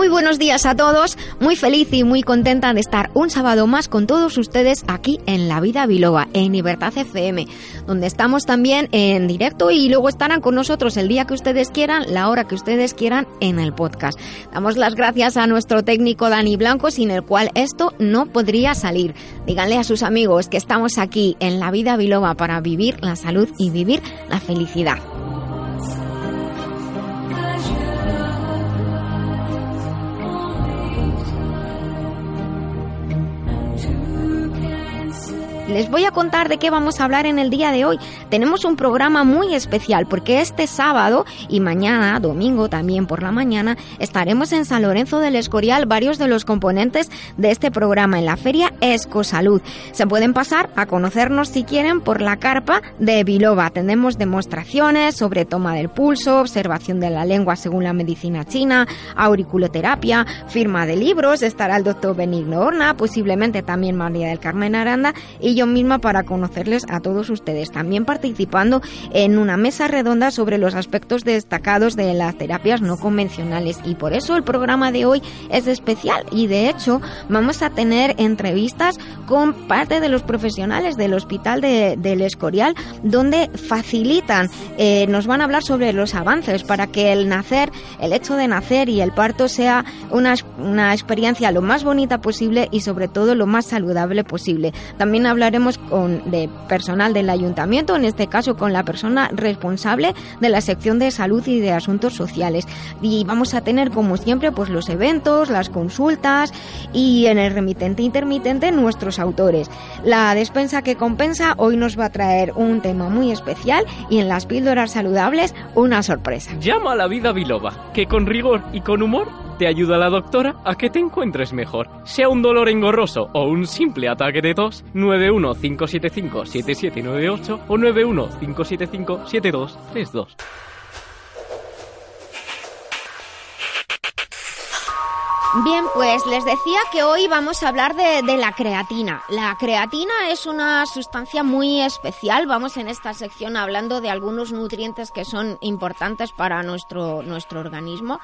Muy buenos días a todos, muy feliz y muy contenta de estar un sábado más con todos ustedes aquí en La Vida Biloba, en Libertad FM, donde estamos también en directo y luego estarán con nosotros el día que ustedes quieran, la hora que ustedes quieran en el podcast. Damos las gracias a nuestro técnico Dani Blanco, sin el cual esto no podría salir. Díganle a sus amigos que estamos aquí en La Vida Biloba para vivir la salud y vivir la felicidad. Les voy a contar de qué vamos a hablar en el día de hoy. Tenemos un programa muy especial porque este sábado y mañana, domingo también por la mañana, estaremos en San Lorenzo del Escorial varios de los componentes de este programa en la feria Escosalud. Se pueden pasar a conocernos si quieren por la carpa de Biloba. Tendremos demostraciones sobre toma del pulso, observación de la lengua según la medicina china, auriculoterapia, firma de libros, estará el doctor Benigno Horna, posiblemente también María del Carmen Aranda y yo misma para conocerles a todos ustedes. También participando en una mesa redonda sobre los aspectos destacados de las terapias no convencionales. Y por eso el programa de hoy es especial. Y de hecho vamos a tener entrevistas con parte de los profesionales del Hospital de, del Escorial donde facilitan, eh, nos van a hablar sobre los avances para que el nacer, el hecho de nacer y el parto sea una, una experiencia lo más bonita posible y sobre todo lo más saludable posible. También hablar hablaremos con, de personal del ayuntamiento, en este caso con la persona responsable de la sección de salud y de asuntos sociales. Y vamos a tener, como siempre, pues los eventos, las consultas y en el remitente intermitente nuestros autores. La despensa que compensa hoy nos va a traer un tema muy especial y en las píldoras saludables una sorpresa. Llama a la vida biloba, que con rigor y con humor te ayuda la doctora a que te encuentres mejor. Sea un dolor engorroso o un simple ataque de tos, 915757798 o 915757232. Bien, pues les decía que hoy vamos a hablar de, de, la creatina. La creatina es una sustancia muy especial. Vamos en esta sección hablando de algunos nutrientes que son importantes para nuestro, nuestro organismo.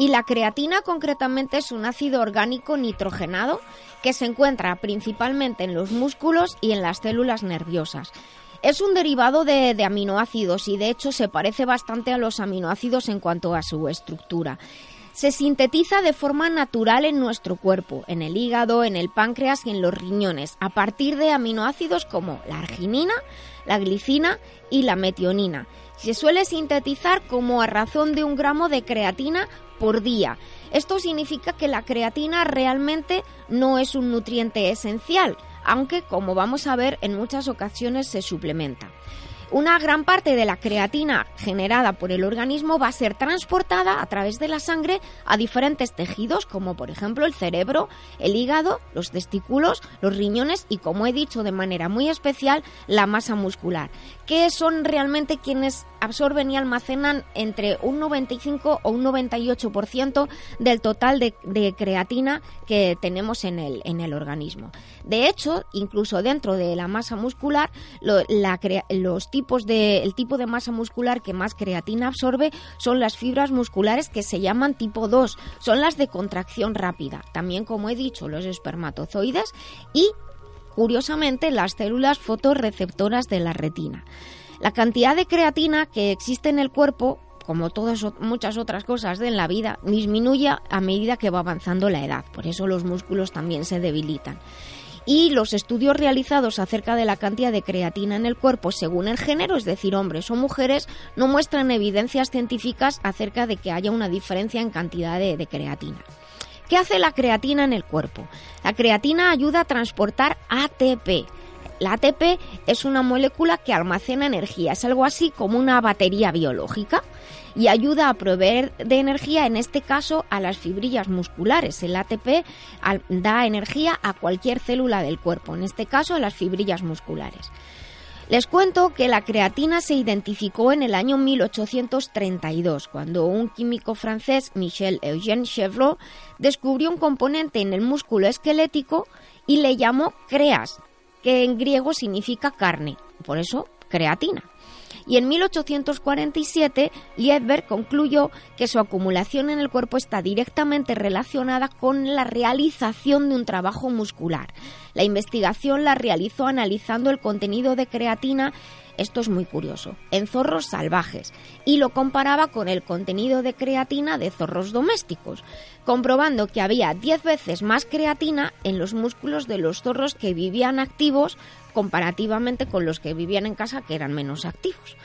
Y la creatina concretamente es un ácido orgánico nitrogenado que se encuentra principalmente en los músculos y en las células nerviosas. Es un derivado de, aminoácidos y de hecho se parece bastante a los aminoácidos en cuanto a su estructura. Se sintetiza de forma natural en nuestro cuerpo, en el hígado, en el páncreas y en los riñones, a partir de aminoácidos como la arginina, la glicina y la metionina. Se suele sintetizar como a razón de un gramo de creatina por día. Esto significa que la creatina realmente no es un nutriente esencial, aunque como vamos a ver en muchas ocasiones se suplementa. Una gran parte de la creatina generada por el organismo va a ser transportada a través de la sangre a diferentes tejidos, como por ejemplo el cerebro, el hígado, los testículos, los riñones y, como he dicho de manera muy especial, la masa muscular, que son realmente quienes absorben y almacenan entre un 95 o un 98% del total de, creatina que tenemos en el, en el organismo. De hecho, incluso dentro de la masa muscular, lo, la, los tipos de, el tipo de masa muscular que más creatina absorbe son las fibras musculares que se llaman tipo 2, son las de contracción rápida. También, como he dicho, los espermatozoides y, curiosamente, las células fotorreceptoras de la retina. La cantidad de creatina que existe en el cuerpo, como todas muchas otras cosas de la vida, disminuye a medida que va avanzando la edad. Por eso los músculos también se debilitan. Y los estudios realizados acerca de la cantidad de creatina en el cuerpo según el género, es decir, hombres o mujeres, no muestran evidencias científicas acerca de que haya una diferencia en cantidad de creatina. ¿Qué hace la creatina en el cuerpo? La creatina ayuda a transportar ATP, La ATP es una molécula que almacena energía, es algo así como una batería biológica y ayuda a proveer de energía, en este caso, a las fibrillas musculares. El ATP da energía a cualquier célula del cuerpo, en este caso a las fibrillas musculares. Les cuento que la creatina se identificó en el año 1832, cuando un químico francés, Michel Eugène Chevreul, descubrió un componente en el músculo esquelético y le llamó creas, que en griego significa carne, por eso creatina y en 1847 Liebberg concluyó que su acumulación en el cuerpo está directamente relacionada con la realización de un trabajo muscular. La investigación la realizó analizando el contenido de creatina esto es muy curioso, en zorros salvajes y lo comparaba con el contenido de creatina de zorros domésticos, comprobando que había 10 veces más creatina en los músculos de los zorros que vivían activos comparativamente con los que vivían en casa que eran menos activos.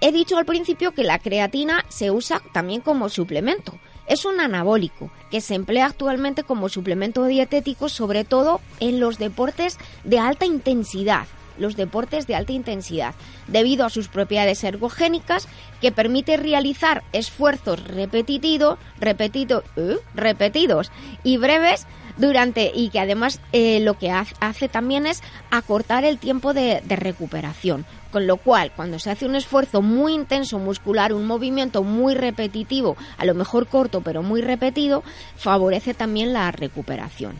He dicho al principio que la creatina se usa también como suplemento. Es un anabólico que se emplea actualmente como suplemento dietético sobre todo en los deportes de alta intensidad, los deportes de alta intensidad, debido a sus propiedades ergogénicas que permite realizar esfuerzos repetidos, repetido, ¿eh? repetidos y breves durante y que además eh, lo que hace también es acortar el tiempo de, de recuperación. Con lo cual, cuando se hace un esfuerzo muy intenso muscular, un movimiento muy repetitivo, a lo mejor corto pero muy repetido, favorece también la recuperación.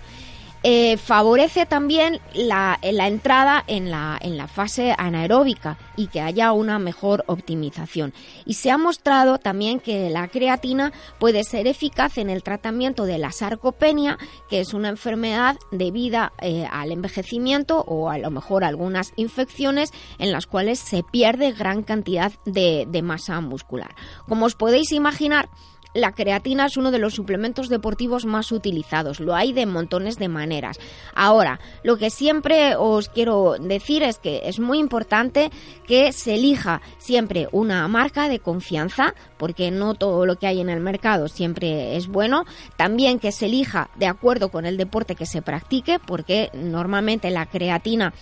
Eh, favorece también la, entrada en la, en la fase anaeróbica y que haya una mejor optimización. Y se ha mostrado también que la creatina puede ser eficaz en el tratamiento de la sarcopenia, que es una enfermedad debida eh, al envejecimiento o a lo mejor algunas infecciones en las cuales se pierde gran cantidad de, de masa muscular. Como os podéis imaginar, la creatina es uno de los suplementos deportivos más utilizados. Lo hay de montones de maneras. Ahora, lo que siempre os quiero decir es que es muy importante que se elija siempre una marca de confianza, porque no todo lo que hay en el mercado siempre es bueno. También que se elija de acuerdo con el deporte que se practique, porque normalmente la creatina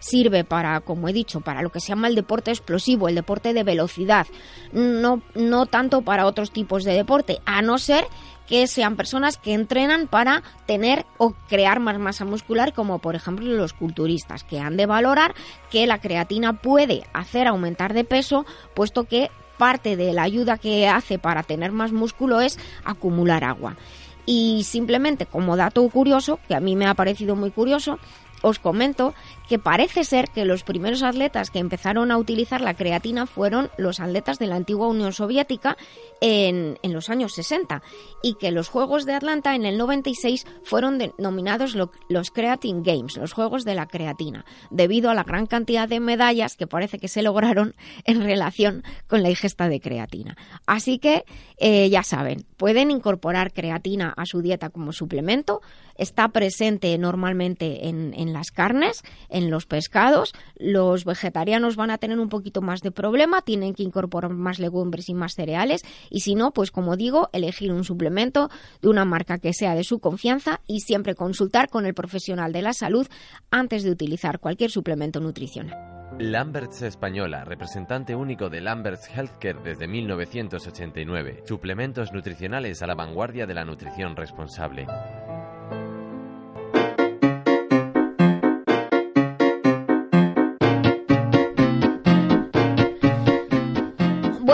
sirve para, como he dicho, para lo que se llama el deporte explosivo, el deporte de velocidad, no, no tanto para otros tipos de deporte, a no ser que sean personas que entrenan para tener o crear más masa muscular, como por ejemplo los culturistas, que han de valorar que la creatina puede hacer aumentar de peso, puesto que parte de la ayuda que hace para tener más músculo es acumular agua. Y simplemente como dato curioso, que a mí me ha parecido muy curioso, os comento que parece ser que los primeros atletas que empezaron a utilizar la creatina fueron los atletas de la antigua Unión Soviética en, los años 60 y que los Juegos de Atlanta en el 96 fueron denominados los Creatine Games, los Juegos de la Creatina, debido a la gran cantidad de medallas que parece que se lograron en relación con la ingesta de creatina. Así que eh, ya saben, pueden incorporar creatina a su dieta como suplemento, está presente normalmente en, en las carnes, en los pescados. Los vegetarianos van a tener un poquito más de problema, tienen que incorporar más legumbres y más cereales. Y si no, pues como digo, elegir un suplemento de una marca que sea de su confianza y siempre consultar con el profesional de la salud antes de utilizar cualquier suplemento nutricional. Lamberts Española, representante único de Lamberts Healthcare desde 1989. Suplementos nutricionales a la vanguardia de la nutrición responsable.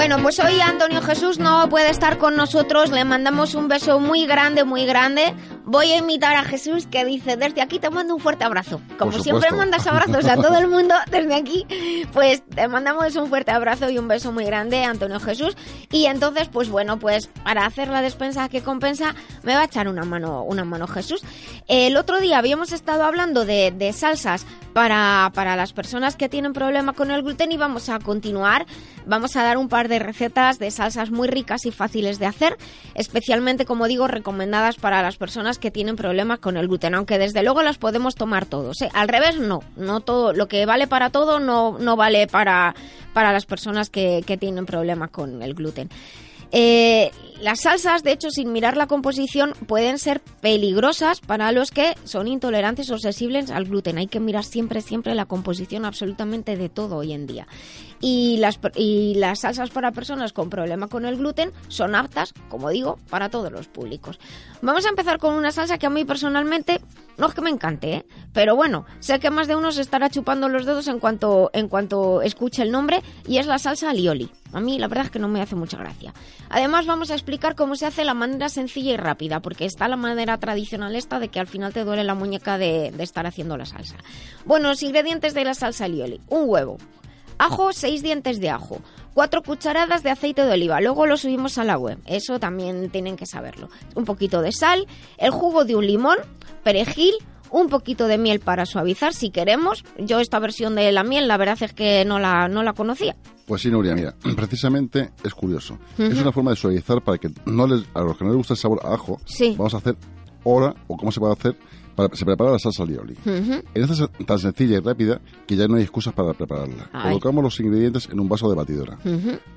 Bueno, pues hoy Antonio Jesús no puede estar con nosotros. Le mandamos un beso muy grande, muy grande voy a invitar a Jesús que dice, desde aquí te mando un fuerte abrazo. Como siempre mandas abrazos a todo el mundo desde aquí, pues te mandamos un fuerte abrazo y un beso muy grande, Antonio Jesús. Y entonces, pues bueno, pues para hacer la despensa que compensa, me va a echar una mano, una mano Jesús. El otro día habíamos estado hablando de, de salsas para, para las personas que tienen problema con el gluten y vamos a continuar. Vamos a dar un par de recetas de salsas muy ricas y fáciles de hacer, especialmente, como digo, recomendadas para las personas que tienen problemas con el gluten, aunque desde luego las podemos tomar todos. ¿eh? Al revés, no, no todo, lo que vale para todo no, no vale para, para las personas que, que tienen problemas con el gluten. Eh, las salsas, de hecho, sin mirar la composición, pueden ser peligrosas para los que son intolerantes o sensibles al gluten. Hay que mirar siempre, siempre la composición absolutamente de todo hoy en día. Y las, y las salsas para personas con problema con el gluten son aptas, como digo, para todos los públicos. Vamos a empezar con una salsa que a mí personalmente no es que me encante, ¿eh? pero bueno, sé que más de uno se estará chupando los dedos en cuanto, en cuanto escuche el nombre y es la salsa alioli. A mí la verdad es que no me hace mucha gracia. Además vamos a explicar cómo se hace la manera sencilla y rápida, porque está la manera tradicional esta de que al final te duele la muñeca de, de estar haciendo la salsa. Bueno, los ingredientes de la salsa alioli. Un huevo, ajo, seis dientes de ajo, cuatro cucharadas de aceite de oliva. Luego lo subimos a la web. Eso también tienen que saberlo. Un poquito de sal, el jugo de un limón, perejil, un poquito de miel para suavizar si queremos. Yo esta versión de la miel la verdad es que no la, no la conocía. Pues sí, Nuria, mira, precisamente es curioso. Es una forma de suavizar para que no les, a los que no les gusta el sabor a ajo, Sí. vamos a hacer ahora, o cómo se puede hacer, para, se prepara la salsa. Ujú. En esta es tan sencilla y rápida que ya no hay excusas para prepararla. Ay. Colocamos los ingredientes en un vaso de batidora,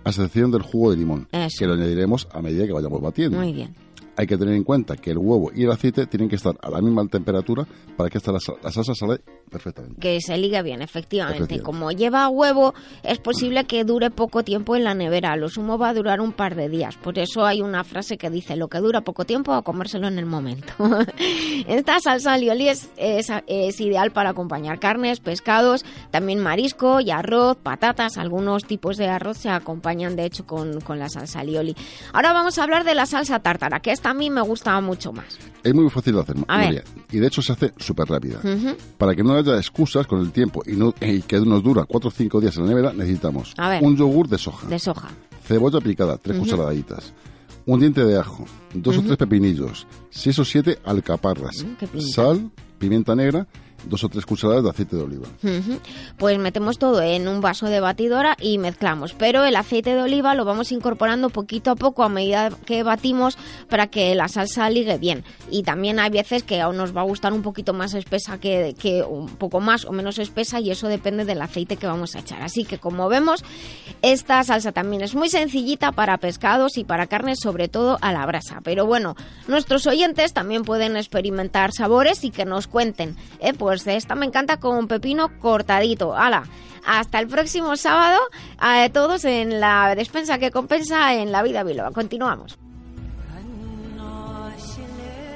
a excepción del jugo de limón, Eso. que lo añadiremos a medida que vayamos batiendo. Muy bien. Hay que tener en cuenta que el huevo y el aceite tienen que estar a la misma temperatura para que esta, la, sa- la salsa sale perfectamente. Que se ligue bien, efectivamente. Efectivamente. Como lleva huevo, es posible que dure poco tiempo en la nevera. Lo sumo va a durar un par de días. Por eso hay una frase que dice, lo que dura poco tiempo, a comérselo en el momento. Esta salsa alioli es, es, es ideal para acompañar carnes, pescados, también marisco y arroz, patatas. Algunos tipos de arroz se acompañan, de hecho, con, con la salsa alioli. Ahora vamos a hablar de la salsa tártara, que esta a mí me gusta mucho más. Es muy fácil de hacer, A ver. Nuria, y de hecho se hace súper rápida. Ujú. Para que no haya excusas con el tiempo y, no, y que nos dura 4 o 5 días en la nevera, necesitamos ver. un yogur de soja, De soja. cebolla picada, 3 cucharaditas, un diente de ajo, dos o tres pepinillos, 6 o 7 alcaparras, pinta. sal, pimienta negra, dos o tres cucharadas de aceite de oliva. Pues metemos todo en un vaso de batidora y mezclamos. Pero el aceite de oliva lo vamos incorporando poquito a poco a medida que batimos para que la salsa ligue bien. Y también hay veces que aún nos va a gustar un poquito más espesa que, que un poco más o menos espesa y eso depende del aceite que vamos a echar. Así que como vemos, esta salsa también es muy sencillita para pescados y para carnes, sobre todo a la brasa. Pero bueno, nuestros oyentes también pueden experimentar sabores y que nos cuenten. ¿eh? Pues esta me encanta con pepino cortadito. ¡Hala! Hasta el próximo sábado, a todos en la despensa que compensa en la vida biloba. Continuamos.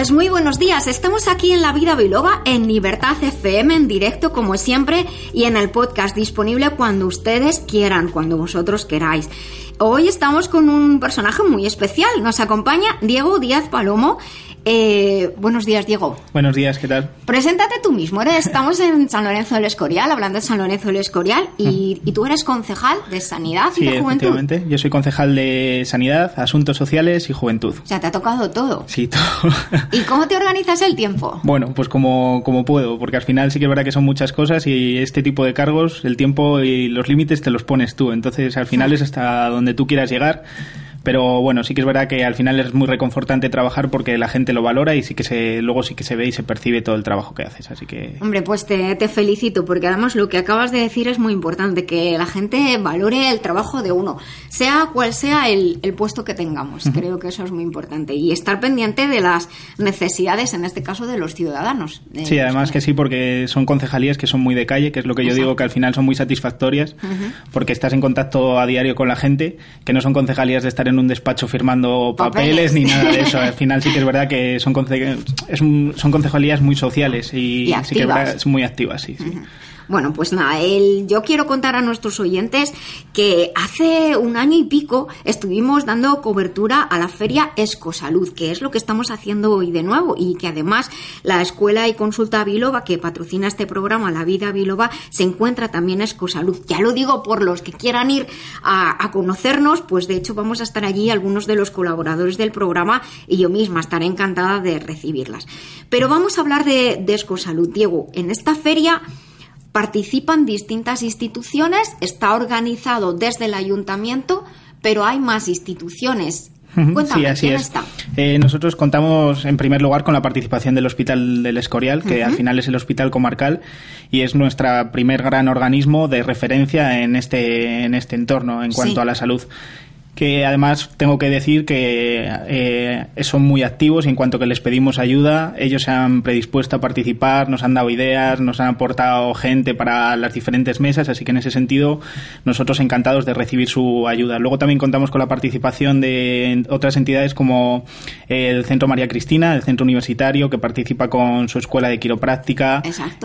Pues muy buenos días, estamos aquí en La Vida Biloba, en Libertad FM, en directo como siempre, y en el podcast disponible cuando ustedes quieran, cuando vosotros queráis. Hoy estamos con un personaje muy especial, nos acompaña Diego Díaz Palomo. Eh, buenos días, Diego. Buenos días, ¿qué tal? Preséntate tú mismo, eres, estamos en San Lorenzo del Escorial, hablando de San Lorenzo del Escorial, y, y tú eres concejal de Sanidad Sí, y de Juventud. efectivamente. Yo soy concejal de Sanidad, Asuntos Sociales y Juventud. O sea, te ha tocado todo. Sí, todo. ¿Y cómo te organizas el tiempo? Bueno, pues como, como puedo, porque al final sí que es verdad que son muchas cosas y este tipo de cargos, el tiempo y los límites te los pones tú. Entonces, al final es hasta donde tú quieras llegar. Pero bueno, sí que es verdad que al final es muy reconfortante trabajar porque la gente lo valora y sí que se, luego sí que se ve y se percibe todo el trabajo que haces. Así que Hombre, pues te, te felicito, porque además lo que acabas de decir es muy importante, que la gente valore el trabajo de uno, sea cual sea el, el puesto que tengamos. Creo que eso es muy importante. Y estar pendiente de las necesidades, en este caso, de los ciudadanos. de Sí, los además que sí, porque son concejalías que son muy de calle, que es lo que yo Exacto. digo que al final son muy satisfactorias, porque estás en contacto a diario con la gente, que no son concejalías de estar en un despacho firmando papeles, Papeles. ni nada de eso. Al final sí que es verdad que son, conce- es un- son concejalías muy sociales y, Y sí que es verdad, es muy activas, sí. sí. Bueno, pues nada, yo quiero contar a nuestros oyentes que hace un año y pico estuvimos dando cobertura a la feria Escosalud, que es lo que estamos haciendo hoy de nuevo y que además la Escuela y Consulta Biloba, que patrocina este programa, La Vida Biloba, se encuentra también Escosalud. Ya lo digo por los que quieran ir a, a conocernos, pues de hecho vamos a estar allí algunos de los colaboradores del programa y yo misma estaré encantada de recibirlas. Pero vamos a hablar de, de Escosalud. Diego, en esta feria participan distintas instituciones, está organizado desde el ayuntamiento, pero hay más instituciones. Cuéntame, sí, así ¿quién es. está? Eh, nosotros contamos en primer lugar con la participación del Hospital del Escorial, que al final es el hospital comarcal y es nuestra primer gran organismo de referencia en este, en este entorno en cuanto Sí. a la salud. Que además tengo que decir que eh, son muy activos y en cuanto que les pedimos ayuda, ellos se han predispuesto a participar, nos han dado ideas, nos han aportado gente para las diferentes mesas, así que en ese sentido nosotros encantados de recibir su ayuda. Luego también contamos con la participación de otras entidades como el Centro María Cristina, el Centro Universitario, que participa con su escuela de quiropráctica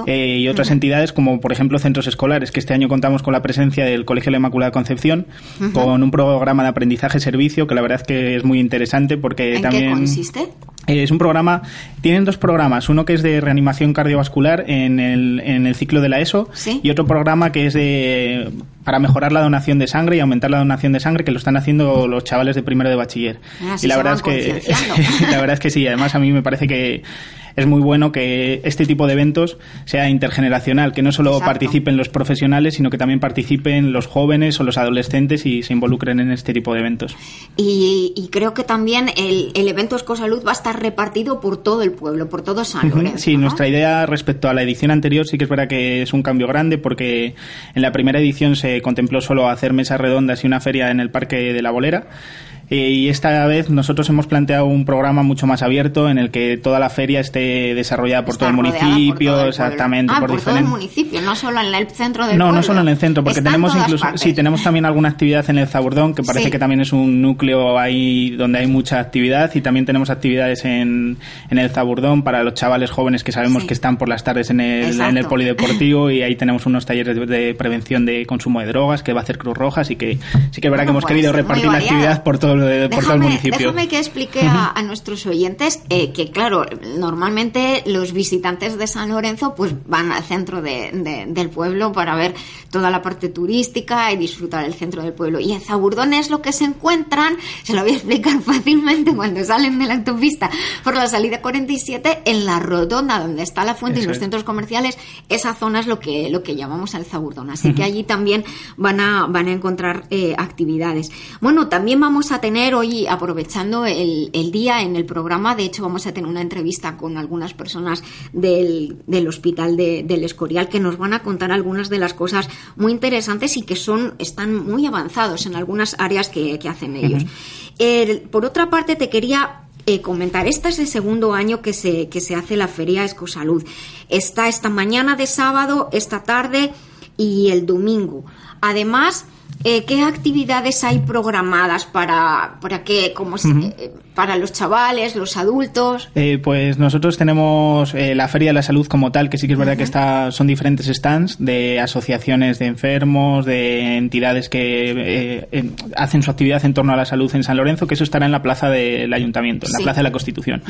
eh, y otras entidades como por ejemplo centros escolares, que este año contamos con la presencia del Colegio de la Inmaculada Concepción, con un programa de aprendizaje-servicio que la verdad es que es muy interesante porque ¿En también... qué consiste? Eh, Es un programa, tienen dos programas, uno que es de reanimación cardiovascular en el, en el ciclo de la ESO Sí. y otro programa que es de para mejorar la donación de sangre y aumentar la donación de sangre que lo están haciendo los chavales de primero de bachiller. Ah, y la verdad es que la verdad es que sí, además a mí me parece que es muy bueno que este tipo de eventos sea intergeneracional, que no solo Exacto. participen los profesionales, sino que también participen los jóvenes o los adolescentes y se involucren en este tipo de eventos. Y, y creo que también el, el evento Escosalud va a estar repartido por todo el pueblo, por todo San Lorenzo. Sí, ¿no? nuestra idea respecto a la edición anterior sí que es verdad que es un cambio grande porque en la primera edición se contempló solo hacer mesas redondas y una feria en el Parque de la Bolera. Eh, Y esta vez nosotros hemos planteado un programa mucho más abierto en el que toda la feria esté desarrollada por Está todo el rodeada por municipio, todo el exactamente, Ah, por, por, todo el diferentes. municipio, no solo en el centro del No, pueblo. no solo en el centro, porque tenemos incluso, partes. sí, tenemos también alguna actividad en el Zaburdón, que parece Sí. que también es un núcleo ahí donde hay mucha actividad, y también tenemos actividades en, en el Zaburdón para los chavales jóvenes que sabemos Sí. que están por las tardes en el, Exacto. en el polideportivo, y ahí tenemos unos talleres de, de prevención de consumo de drogas que va a hacer Cruz Roja, así que sí que es verdad Bueno, que hemos pues, querido repartir la actividad por todo, el- por todo el Déjame- municipio. Déjame que explique a, a nuestros oyentes eh, que, claro, normalmente los visitantes de San Lorenzo pues van al centro de- de- del pueblo para ver toda la parte turística y disfrutar el centro del pueblo. Y en Zaburdón es lo que se encuentran, se lo voy a explicar fácilmente cuando salen de la autopista por la salida 47, en la rotonda donde está la fuente y Eso los es. centros comerciales, esa zona es lo que, lo que llamamos el Zaburdón. Así que allí también van a, van a encontrar eh, actividades. Bueno, también vamos a tener hoy, aprovechando el, el día en el programa, de hecho vamos a tener una entrevista con algunas personas del, del hospital de- del Escorial que nos van a contar algunas de las cosas muy interesantes y que son, están muy avanzados en algunas áreas que, que hacen ellos. El- por otra parte, te quería eh, comentar, este es el segundo año que se, que se hace la Feria Escosalud. Está esta mañana de sábado, esta tarde y el domingo. Además, eh, ¿qué actividades hay programadas para, para que, como eh, para los chavales, los adultos? Eh, pues nosotros tenemos la Feria de la Salud como tal, que sí que es verdad que está, son diferentes stands de asociaciones de enfermos, de entidades que hacen su actividad en torno a la salud en San Lorenzo, que eso estará en la plaza del Ayuntamiento, en la. Plaza de la Constitución.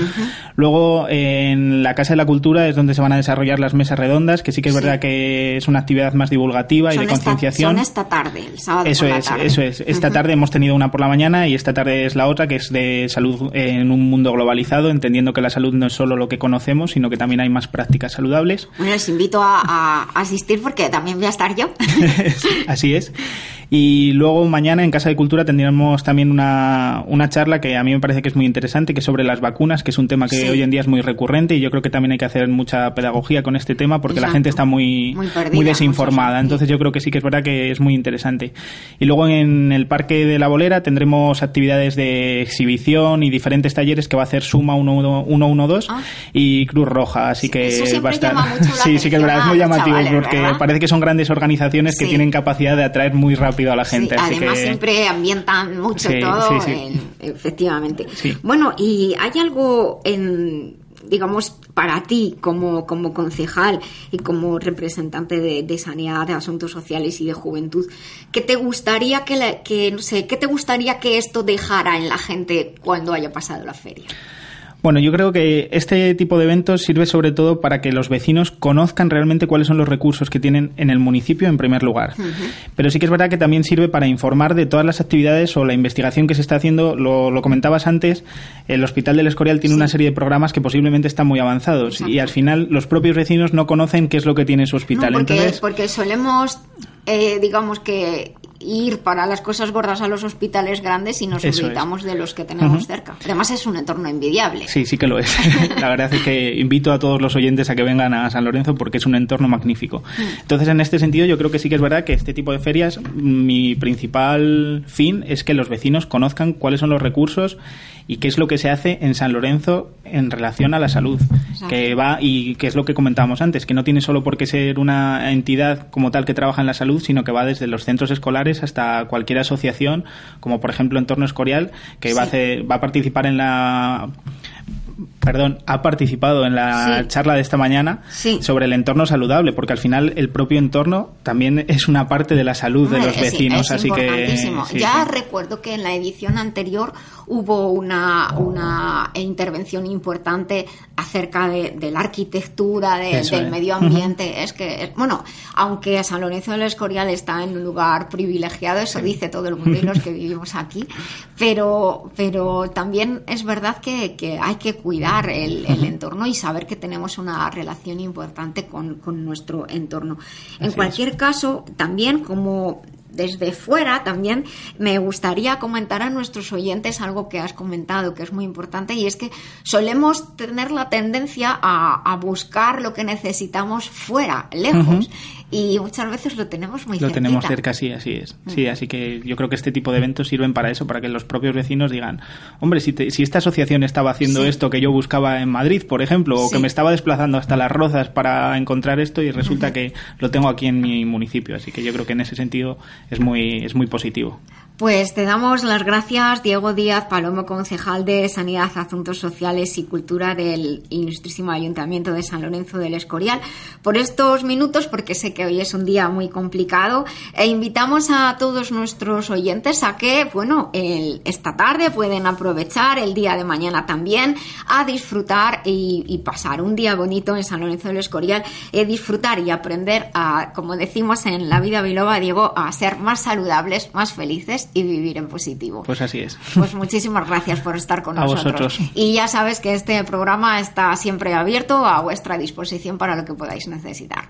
Luego, en la Casa de la Cultura es donde se van a desarrollar las mesas redondas, que sí que es Sí. verdad que es una actividad más divulgativa y de esta, concienciación. son esta tarde, el sábado Eso por la es, tarde. eso es. Esta tarde hemos tenido una por la mañana y esta tarde es la otra, que es de salud en un mundo globalizado, entendiendo que la salud no es solo lo que conocemos, sino que también hay más prácticas saludables. Bueno, les invito a, a asistir porque también voy a estar yo. Así es. Y luego mañana en Casa de Cultura tendremos también una, una charla que a mí me parece que es muy interesante, que es sobre las vacunas, que es un tema que Sí. hoy en día es muy recurrente y yo creo que también hay que hacer mucha pedagogía con este tema porque la gente está muy, Muy perdida, desinformada. Entonces yo creo que sí que es verdad que es muy interesante. Y luego en el Parque de la Bolera tendremos actividades de exhibición y diferentes talleres que va a hacer Suma 112 Ah. y Cruz Roja. Así que va a estar. sí, sí que es verdad, es muy llamativo chavales, porque ¿verdad? parece que son grandes organizaciones que Sí. tienen capacidad de atraer muy rápido a la gente. Sí, así además que... siempre ambientan mucho todo, sí, sí. en- efectivamente. Bueno, y hay algo en digamos, para ti como, como concejal y como representante de, de sanidad, de asuntos sociales y de juventud, ¿qué te gustaría que, la- que no sé, qué te gustaría que esto dejara en la gente cuando haya pasado la feria? Bueno, yo creo que este tipo de eventos sirve sobre todo para que los vecinos conozcan realmente cuáles son los recursos que tienen en el municipio en primer lugar. Pero sí que es verdad que también sirve para informar de todas las actividades o la investigación que se está haciendo. Lo, lo comentabas antes, el Hospital del Escorial tiene una serie de programas que posiblemente están muy avanzados y al final los propios vecinos no conocen qué es lo que tiene su hospital. No, porque, Entonces, porque solemos, eh, digamos que ir para las cosas gordas a los hospitales grandes y nos olvidamos de los que tenemos cerca. Además es un entorno envidiable. Sí, sí que lo es. La verdad es que invito a todos los oyentes a que vengan a San Lorenzo porque es un entorno magnífico. Entonces, en este sentido, yo creo que sí que es verdad que este tipo de ferias, mi principal fin es que los vecinos conozcan cuáles son los recursos y qué es lo que se hace en San Lorenzo en relación a la salud. Que va, y que es lo que comentábamos antes, que no tiene solo por qué ser una entidad como tal que trabaja en la salud, sino que va desde los centros escolares hasta cualquier asociación, como por ejemplo Entorno Escorial, que va, a hacer- va a participar en la perdón, ha participado en la Sí. charla de esta mañana sobre el entorno saludable, porque al final el propio entorno también es una parte de la salud de los vecinos, es así que importantísimo. sí, ya sí. recuerdo que en la edición anterior hubo una, una intervención importante acerca de, de la arquitectura, de- del es. medio ambiente. Es que, bueno, aunque San Lorenzo del Escorial está en un lugar privilegiado, eso dice todo el mundo y los que vivimos aquí, pero, pero también es verdad que, que hay que cuidar el, el entorno y saber que tenemos una relación importante con, con nuestro entorno. En Así es. cualquier caso, también como desde fuera también me gustaría comentar a nuestros oyentes algo que has comentado que es muy importante y es que solemos tener la tendencia a, a buscar lo que necesitamos fuera, lejos. Y muchas veces lo tenemos muy Lo cerquita. tenemos cerca, sí, así es. Sí, así que yo creo que este tipo de eventos sirven para eso, para que los propios vecinos digan, hombre, si, te- si esta asociación estaba haciendo Sí. esto que yo buscaba en Madrid, por ejemplo, o Sí. que me estaba desplazando hasta Las Rozas para encontrar esto y resulta que lo tengo aquí en mi municipio, así que yo creo que en ese sentido es muy, es muy positivo. Pues te damos las gracias, Diego Díaz Palomo, concejal de Sanidad, Asuntos Sociales y Cultura del Ilustrísimo Ayuntamiento de San Lorenzo del Escorial, por estos minutos, porque sé que hoy es un día muy complicado, e invitamos a todos nuestros oyentes a que, bueno, el- esta tarde pueden aprovechar, el día de mañana también, a disfrutar y, pasar un día bonito en San Lorenzo del Escorial, eh, disfrutar y aprender a, como decimos en la vida biloba, Diego, a ser más saludables, más felices y vivir en positivo. Pues así es. Pues muchísimas gracias por estar con A nosotros. vosotros. Y ya sabes que este programa está siempre abierto a vuestra disposición para lo que podáis necesitar.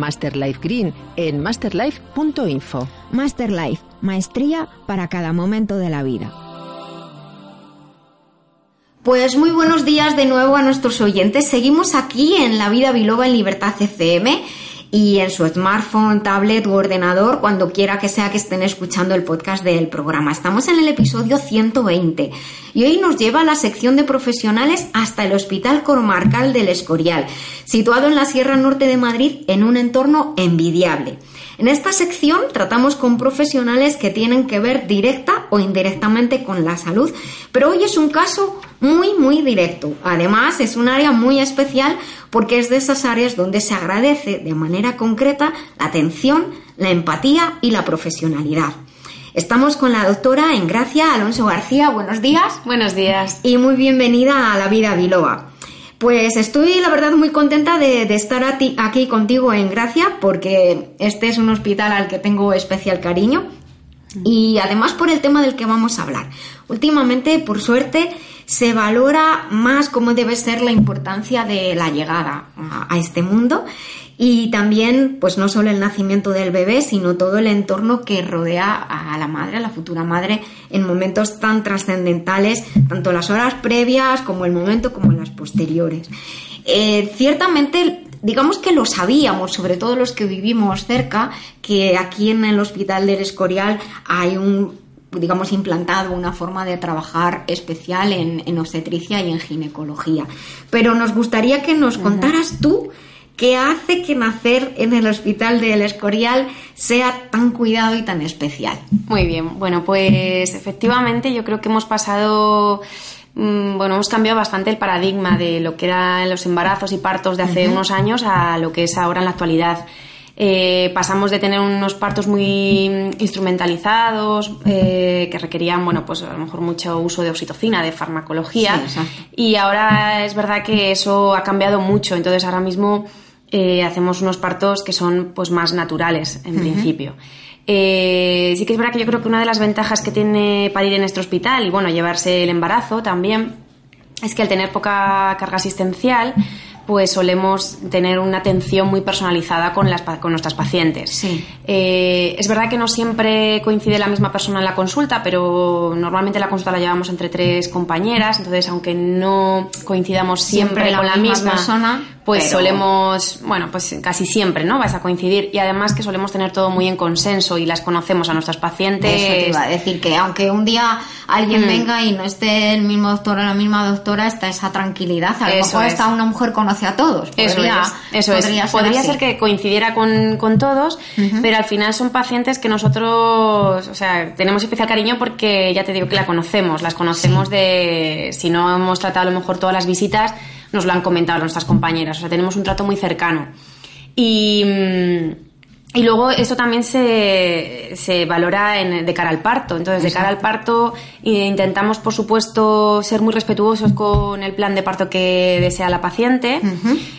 Master Life Green en masterlife.info. Master Life, maestría para cada momento de la vida. Pues muy buenos días de nuevo a nuestros oyentes. Seguimos aquí en La Vida Biloba en Libertad FM y en su smartphone, tablet u ordenador, cuando quiera que sea que estén escuchando el podcast del programa. Estamos en el episodio 120 y hoy nos lleva a la sección de profesionales hasta el Hospital Comarcal del Escorial, situado en la Sierra Norte de Madrid en un entorno envidiable. En esta sección tratamos con profesionales que tienen que ver directa o indirectamente con la salud, pero hoy es un caso muy, muy directo. Además, es un área muy especial porque es de esas áreas donde se agradece de manera concreta la atención, la empatía y la profesionalidad. Estamos con la doctora Engracia Alonso García. Buenos días. Buenos días. Y muy bienvenida a la vida biloba. Pues estoy, la verdad, muy contenta de, estar aquí contigo en Gracia, porque este es un hospital al que tengo especial cariño y además por el tema del que vamos a hablar. Últimamente, por suerte, se valora más cómo debe ser la importancia de la llegada a este mundo y también, pues no solo el nacimiento del bebé, sino todo el entorno que rodea a la madre, a la futura madre, en momentos tan trascendentales, tanto las horas previas como el momento como las posteriores. Eh, ciertamente, digamos que lo sabíamos, sobre todo los que vivimos cerca, que aquí en el Hospital del Escorial hay un digamos, implantado una forma de trabajar especial en, en obstetricia y en ginecología. Pero nos gustaría que nos contaras tú qué hace que nacer en el Hospital del Escorial sea tan cuidado y tan especial. Muy bien, bueno, pues efectivamente yo creo que hemos pasado, mm, bueno, hemos cambiado bastante el paradigma de lo que eran los embarazos y partos de hace unos años a lo que es ahora en la actualidad. Eh, pasamos de tener unos partos muy instrumentalizados, eh, que requerían, bueno, pues a lo mejor mucho uso de oxitocina, de farmacología. Sí, y ahora es verdad que eso ha cambiado mucho. Entonces ahora mismo eh, hacemos unos partos que son pues más naturales, en Ujú. principio. Eh, sí que es verdad que yo creo que una de las ventajas que tiene parir en este hospital y bueno, llevarse el embarazo también es que al tener poca carga asistencial, pues solemos tener una atención muy personalizada con, las, con nuestras pacientes. Eh, es verdad que no siempre coincide la misma persona en la consulta, pero normalmente la consulta la llevamos entre tres compañeras, entonces aunque no coincidamos siempre, Siempre la con la misma misma, persona, pues pero- solemos, bueno, pues casi siempre, ¿no? Vas a coincidir y además que solemos tener todo muy en consenso y las conocemos a nuestras pacientes. Eso te iba a decir, que aunque un día alguien Mm. venga y no esté el mismo doctor o la misma doctora, está esa tranquilidad. A lo Eso mejor es. hasta una mujer conoce a todos. Eso Podría- es, eso es. podría ser Podría ser que coincidiera con, con todos, pero al final son pacientes que nosotros, o sea, tenemos especial cariño porque ya te digo que la conocemos, las conocemos de, si no hemos tratado a lo mejor todas las visitas, nos lo han comentado nuestras compañeras, o sea, tenemos un trato muy cercano. Y, mm, y luego esto también se, se valora en- de cara al parto. Entonces, de cara al parto eh, intentamos, por supuesto, ser muy respetuosos con el plan de parto que desea la paciente.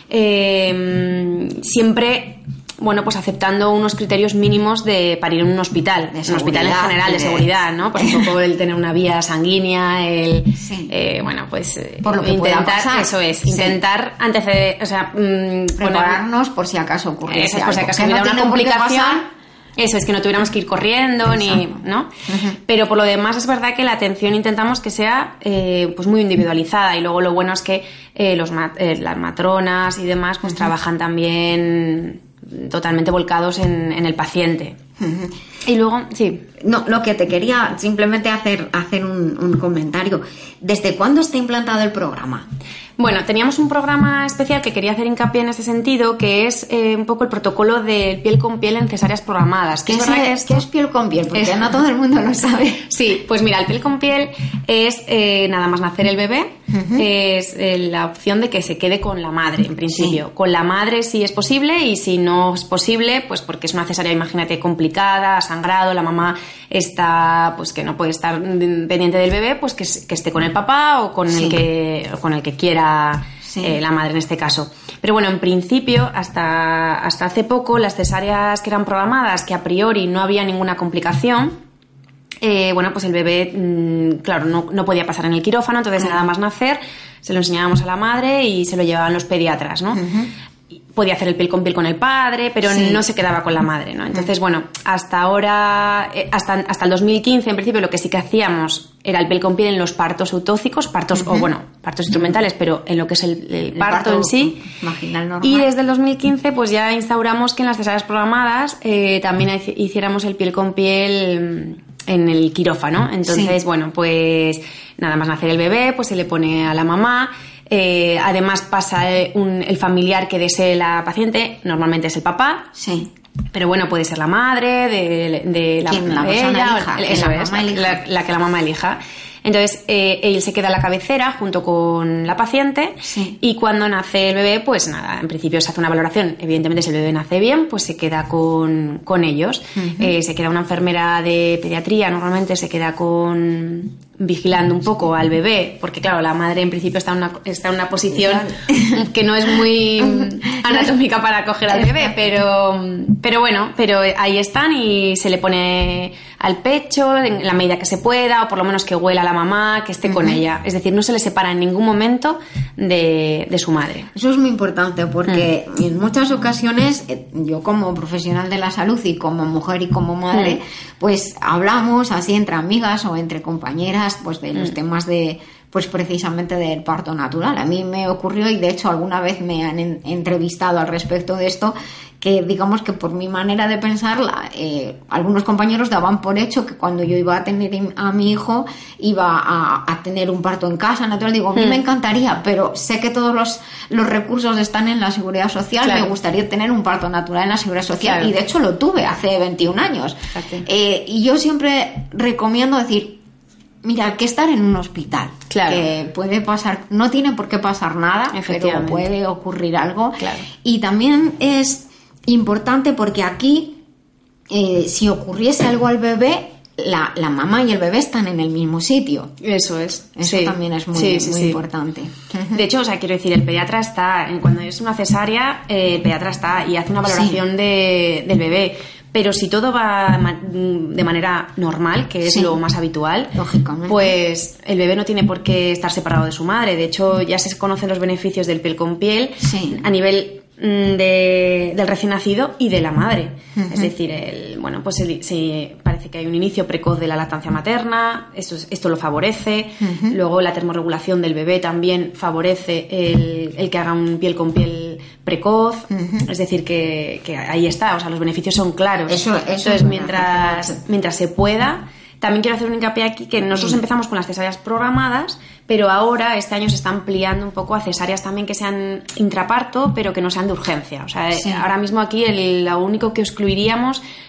Eh, siempre, bueno, pues aceptando unos criterios mínimos de parir en un hospital. un hospital en general, de de- seguridad, ¿no? Pues un poco el tener una vía sanguínea, el... eh, bueno, pues... eh, Por lo que pueda intentar, pasar. eso es, Sí. intentar anteceder, o sea, mm, poner- Prepararnos por si acaso ocurre. eso es, por si acaso hubiera una complicación. Eso es que no tuviéramos que ir corriendo ni, ¿no? Pero por lo demás es verdad que la atención intentamos que sea eh, pues muy individualizada y luego lo bueno es que eh, los ma- eh, las matronas y demás pues trabajan también totalmente volcados en, en el paciente. Y luego, sí. No, lo que te quería simplemente hacer, hacer un, un comentario. ¿Desde cuándo está implantado el programa? Bueno, teníamos un programa especial que quería hacer hincapié en ese sentido, que es eh, un poco el protocolo de piel con piel en cesáreas programadas. ¿Qué es qué piel con piel? Porque Es- no todo el mundo lo sabe. Sí, pues mira, el piel con piel es eh, nada más nacer el bebé, es eh, la opción de que se quede con la madre, en principio. Con la madre si es posible y si no es posible, pues porque es una cesárea, imagínate, complicada, sangrado, la mamá está, pues que no puede estar mm, pendiente del bebé, pues que, esté con el papá o con Sí. el que o con el que quiera eh, la madre en este caso. Pero bueno, en principio, hasta, hasta hace poco, las cesáreas que eran programadas, que a priori no había ninguna complicación, eh, bueno, pues el bebé, mm, claro, no, no podía pasar en el quirófano, entonces nada más nacer, se lo enseñábamos a la madre y se lo llevaban los pediatras, ¿no? Podía hacer el piel con piel con el padre, pero Sí. no se quedaba con la madre, ¿no? Entonces, bueno, hasta ahora, eh, hasta, hasta el 2015, en principio, lo que sí que hacíamos era el piel con piel en los partos autócicos, partos, o Ujú. bueno, partos instrumentales, pero en lo que es el, el El parto, en sí. Vaginal normal. Y desde el 2015 pues ya instauramos que en las cesáreas programadas eh, también hici- hiciéramos el piel con piel mm, en el quirófano. Entonces, Sí. bueno, pues nada más nacer el bebé, pues se le pone a la mamá. Eh, además pasa eh, un- el familiar que desee la paciente, normalmente es el papá. Sí. Pero bueno, puede ser la madre de, de la, de o- que es, elija. la, la que la mamá elija. Entonces, eh, él se queda a la cabecera junto con la paciente y cuando nace el bebé, pues nada, en principio se hace una valoración. Evidentemente, si el bebé nace bien, pues se queda con, con ellos. Eh, se queda una enfermera de pediatría, normalmente se queda con vigilando un poco al bebé, porque claro, la madre en principio está en una, está en una posición que no es muy anatómica para coger al bebé, pero, pero bueno, pero ahí están y se le pone al pecho en la medida que se pueda, o por lo menos que huela a la mamá, que esté con ella. Es decir, no se le separa en ningún momento de, de su madre. Eso es muy importante porque Mm. en muchas ocasiones eh, yo como profesional de la salud y como mujer y como madre, Mm. pues hablamos así entre amigas o entre compañeras pues de los Mm. temas de pues precisamente del parto natural. A mí me ocurrió y de hecho alguna vez me han en- entrevistado al respecto de esto que digamos que por mi manera de pensarla eh, algunos compañeros daban por hecho que cuando yo iba a tener a mi hijo iba a, a tener un parto en casa natural digo a mí Mm. me encantaría pero sé que todos los, los recursos están en la seguridad social Claro. me gustaría tener un parto natural en la seguridad social Claro. y de hecho lo tuve hace 21 años Eh, y yo siempre recomiendo decir Mira, que estar en un hospital. Claro. Que puede pasar, no tiene por qué pasar nada, pero puede ocurrir algo. Claro. Y también es importante porque aquí, eh, si ocurriese algo al bebé, la, la mamá y el bebé están en el mismo sitio. Eso es. Eso sí. también es muy, Sí, sí, muy importante. De hecho, o sea, quiero decir, el pediatra está, en- cuando es una cesárea, eh, el pediatra está y hace una valoración de- del bebé. Pero si todo va ma- de manera normal, que es lo más habitual, Lógicamente. pues el bebé no tiene por qué estar separado de su madre. De hecho, ya se conocen los beneficios del piel con piel a nivel mm, de- del recién nacido y de la madre. Es decir, el, bueno, pues el- se- parece que hay un inicio precoz de la lactancia materna, esto, es- esto lo favorece. Luego la termorregulación del bebé también favorece el, el que haga un piel con piel precoz. Es decir, que, que ahí está, o sea, los beneficios son claros. Eso- eso Entonces, mientras, mientras se pueda, también quiero hacer un hincapié aquí que nosotros empezamos con las cesáreas programadas, pero ahora este año se está ampliando un poco a cesáreas también que sean intraparto, pero que no sean de urgencia. O sea, Sí. ahora mismo aquí el, lo único que excluiría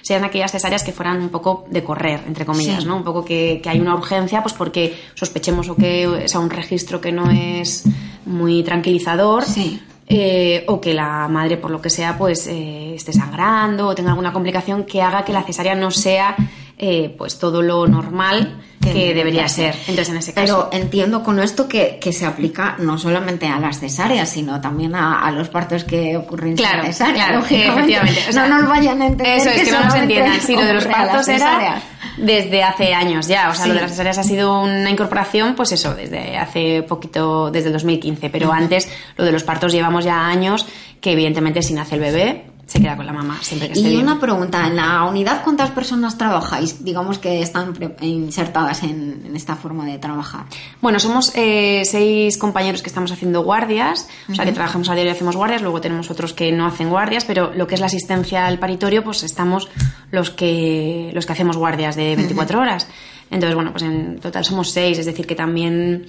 serían aquellas cesáreas que fueran un poco de correr, entre comillas, Sí. ¿no? Un poco que, que hay una urgencia, pues porque sospechemos o que sea un registro que no es muy tranquilizador. Sí. eh, o que la madre, por lo que sea, pues eh, esté sangrando o tenga alguna complicación que haga que la cesárea no sea eh, pues todo lo normal que, debería ser. Entonces, en ese caso. Pero entiendo con esto que, que se aplica no solamente a las cesáreas, sino también a, a los partos que ocurren sin Claro, cesárea. claro, efectivamente. O sea, no nos vayan a entender. Eso es, que, no nos entiendan. Sí, lo de los partos era cesáreas. desde hace años ya. O sea, lo de las cesáreas ha sido una incorporación, pues eso, desde hace poquito, desde el 2015. Pero antes, lo de los partos llevamos ya años que, evidentemente, si nace el bebé, se queda con la mamá siempre que esté Y bien. una pregunta, ¿en la unidad cuántas personas trabajáis? Digamos que están insertadas en, en esta forma de trabajar. Bueno, somos eh, seis compañeros que estamos haciendo guardias, o sea que trabajamos a diario y hacemos guardias, luego tenemos otros que no hacen guardias, pero lo que es la asistencia al paritorio, pues estamos los que, los que hacemos guardias de 24 horas. Entonces, bueno, pues en total somos seis, es decir, que también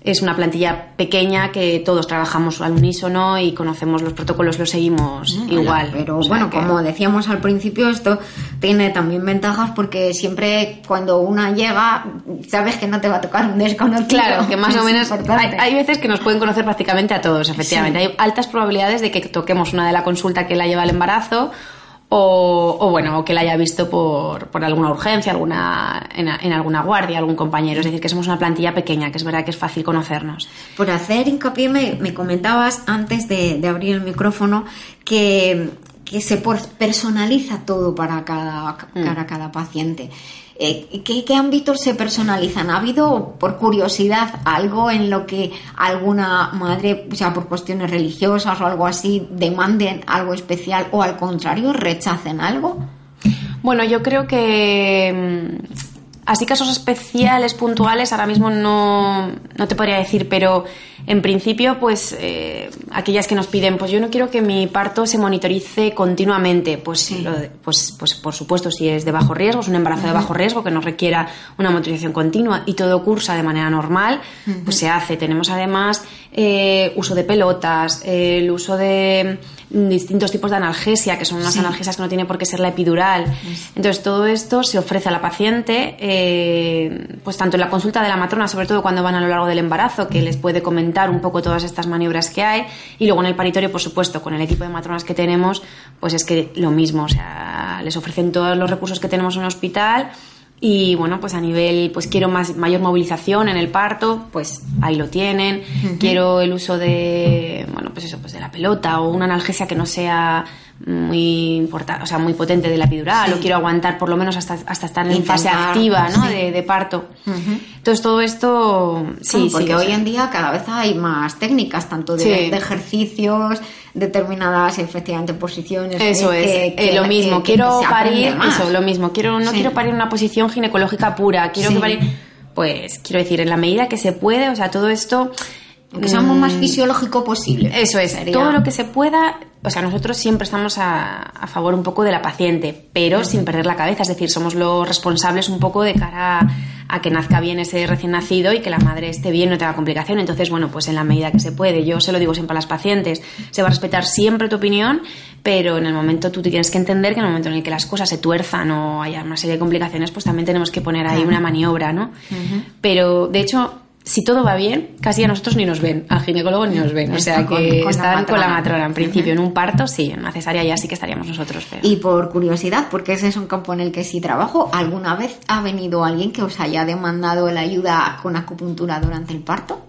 es una plantilla pequeña que todos trabajamos al unísono y conocemos los protocolos, los seguimos igual. Pero O sea bueno, que- como decíamos al principio, esto tiene también ventajas porque siempre cuando una llega, sabes que no te va a tocar un desconocido. Claro, que más o menos hay, hay veces que nos pueden conocer prácticamente a todos, efectivamente. Sí. Hay altas probabilidades de que toquemos una de la consulta que la lleva el embarazo o, o, bueno, o que la haya visto por, por alguna urgencia, alguna en, en alguna guardia, algún compañero. Es decir, que somos una plantilla pequeña, que es verdad que es fácil conocernos. Por hacer hincapié, me, me comentabas antes de, de abrir el micrófono que, que se personaliza todo para cada, para cada paciente. Eh, ¿qué, ¿Qué ámbitos se personalizan? ¿Ha habido, por curiosidad, algo en lo que alguna madre, o sea, por cuestiones religiosas o algo así, demanden algo especial o al contrario, rechacen algo? Bueno, yo creo que mm, así casos especiales, puntuales, ahora mismo no, no te podría decir, pero en principio, pues eh, aquellas que nos piden, pues yo no quiero que mi parto se monitorice continuamente, pues, lo de- pues, pues por supuesto, si es de bajo riesgo, es un embarazo de Ujú. bajo riesgo que no requiera una monitorización continua y todo cursa de manera normal, Ujú. pues se hace. Tenemos además eh, uso de pelotas, eh, el uso de mm, distintos tipos de analgesia, que son unas Sí. analgesias que no tiene por qué ser la epidural. Entonces, todo esto se ofrece a la paciente, eh, pues tanto en la consulta de la matrona, sobre todo cuando van a lo largo del embarazo, que les puede comentar un poco todas estas maniobras que hay, y luego en el paritorio, por supuesto, con el equipo de matronas que tenemos, pues es que lo mismo, o sea, les ofrecen todos los recursos que tenemos en el hospital. Y bueno, pues a nivel, pues quiero más, mayor movilización en el parto, pues ahí lo tienen. Quiero el uso de, bueno, pues eso, pues de la pelota o una analgesia que no sea muy importante, o sea, muy potente de la epidural, Sí. o quiero aguantar por lo menos hasta, hasta estar en fase activa, ¿no? sí. De, de parto. Entonces todo esto, sí, sí, porque hoy sea, en día cada vez hay más técnicas, tanto de, ejercicios, determinadas efectivamente posiciones. Eso eh, es, que- eh, lo mismo. que quiero parir, eso, lo mismo. Quiero, no quiero parir en una posición ginecológica pura. Quiero que parir, pues, quiero decir, en la medida que se puede, o sea, todo esto. Que seamos más mm, fisiológico posible. Eso es, Sería- todo lo que se pueda, o sea, nosotros siempre estamos a, a favor un poco de la paciente, pero sin perder la cabeza, es decir, somos los responsables un poco de cara a, a que nazca bien ese recién nacido y que la madre esté bien, no tenga complicación. Entonces, bueno, pues en la medida que se puede, yo se lo digo siempre a las pacientes, se va a respetar siempre tu opinión, pero en el momento tú tienes que entender que en el momento en el que las cosas se tuerzan o haya una serie de complicaciones, pues también tenemos que poner ahí una maniobra, ¿no? Pero, de hecho, si todo va bien, casi a nosotros ni nos ven, al ginecólogo ni nos ven. O sea con- que con la están con la matrona. matrona. En principio, en un parto, sí, en una cesárea ya sí que estaríamos nosotros. Pero... Y por curiosidad, porque ese es un campo en el que sí trabajo, ¿alguna vez ha venido alguien que os haya demandado la ayuda con acupuntura durante el parto?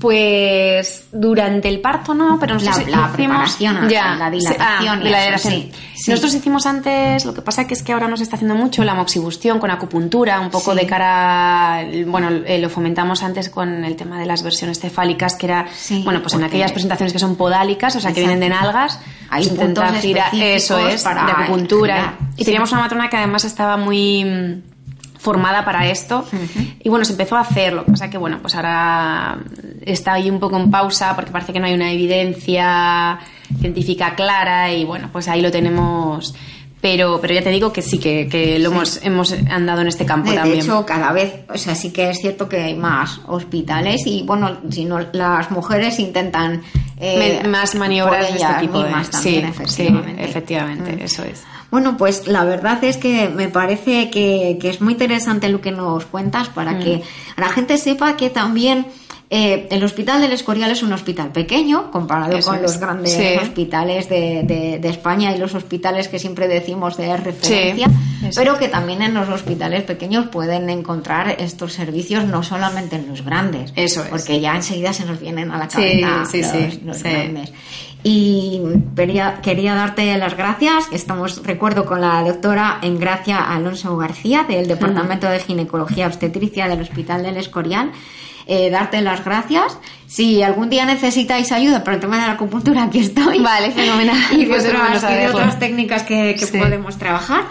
Pues durante el parto no, pero nosotros La- la hicimos preparación, sea, la dilatación ah, y la eso, dilatación. sí, sí. Nosotros hicimos antes, lo que pasa que es que ahora nos está haciendo mucho la moxibustión con acupuntura, un poco Sí. de cara, bueno, eh, lo fomentamos antes con el tema de las versiones cefálicas, que era, Sí, bueno, pues en aquellas presentaciones que son podálicas, o sea, que vienen de nalgas, Hay pues intentar girar- eso es, para de acupuntura. girar, y teníamos una matrona que además estaba muy formada para esto y bueno, se empezó a hacer, lo que pasa que bueno, pues ahora está ahí un poco en pausa porque parece que no hay una evidencia científica clara y bueno, pues ahí lo tenemos pero, pero ya te digo que sí, que, que lo hemos, hemos andado en este campo De, de también. hecho, cada vez, o sea, sí que es cierto que hay más hospitales y, bueno, si no, las mujeres intentan... eh, Me- más maniobras de este tipo de mismas también, sí, efectivamente. sí, efectivamente, Mm. eso es. Bueno, pues la verdad es que me parece que, que es muy interesante lo que nos cuentas para Mm. que la gente sepa que también eh, el Hospital del Escorial es un hospital pequeño comparado Eso con es. los grandes Sí. hospitales de, de- de España y los hospitales que siempre decimos de referencia, pero que también en los hospitales pequeños pueden encontrar estos servicios no solamente en los grandes, Eso es. porque ya enseguida se nos vienen a la cabeza sí, los, grandes. Y quería, quería darte las gracias. Estamos, recuerdo, con la doctora Engracia Alonso García del Departamento de Ginecología Obstetricia del Hospital del Escorial. Eh, darte las gracias. Si algún día necesitáis ayuda para el tema de la acupuntura, aquí estoy. Vale, fenomenal. y, Pues otras, y de saberlo. otras técnicas que, que Sí. podemos trabajar.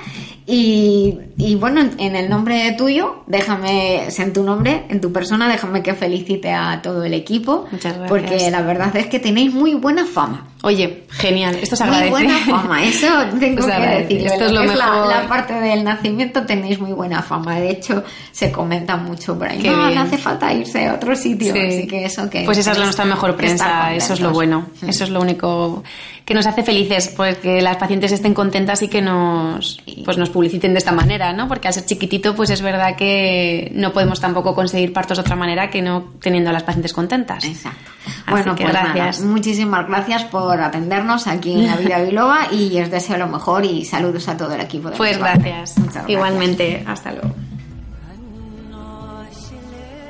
Y, y bueno, en- en el nombre tuyo, déjame, en tu nombre, en tu persona, déjame que felicite a todo el equipo. Muchas gracias. Porque la verdad es que tenéis muy buena fama. Oye, genial, esto se Muy agradece. buena fama, eso tengo que decirlo. Esto es lo que la- mejor. La, parte del nacimiento tenéis muy buena fama. De hecho, se comenta mucho por ahí. Qué no, bien. no hace falta irse a otro sitio. Sí. Así que eso que. Pues esa es nuestra mejor prensa, eso es lo bueno, eso es lo único que nos hace felices, pues que las pacientes estén contentas y que nos, pues nos publiciten de esta manera, ¿no? Porque al ser chiquitito, pues es verdad que no podemos tampoco conseguir partos de otra manera que no teniendo a las pacientes contentas. Exacto. Así Bueno, que pues nada, gracias. muchísimas gracias por atendernos aquí en la vida biloba y os deseo lo mejor y saludos a todo el equipo. De Pues gracias. Muchas gracias. Igualmente, hasta luego.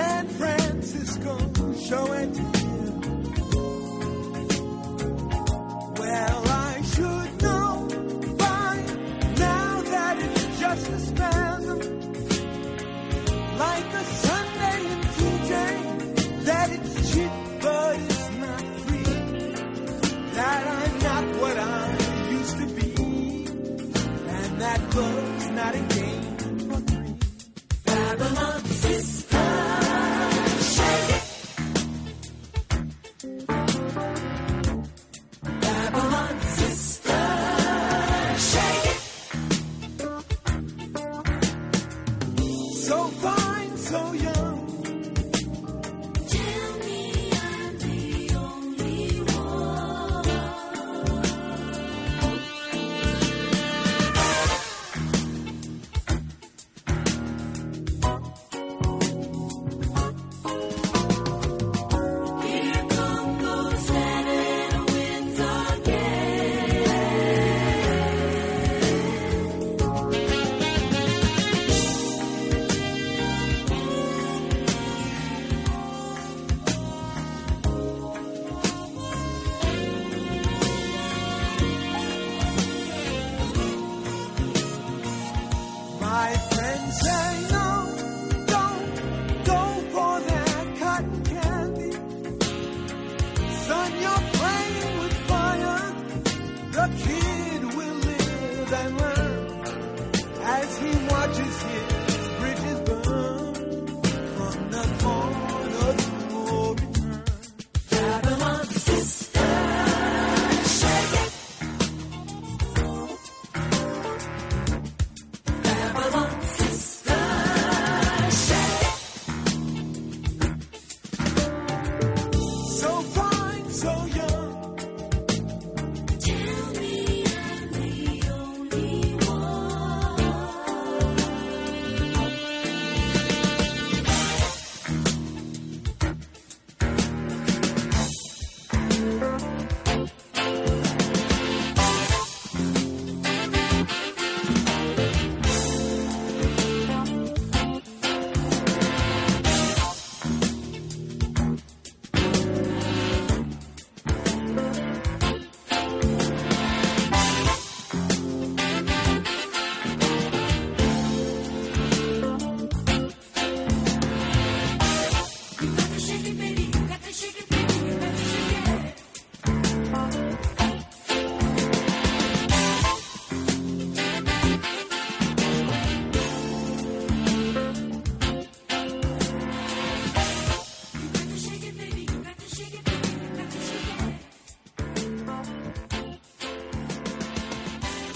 San Francisco, show and tell. Well, I should know by now that it's just a spasm, like a Sunday in TJ, that it's cheap but it's not free. That I'm not what I used to be, and that love's not a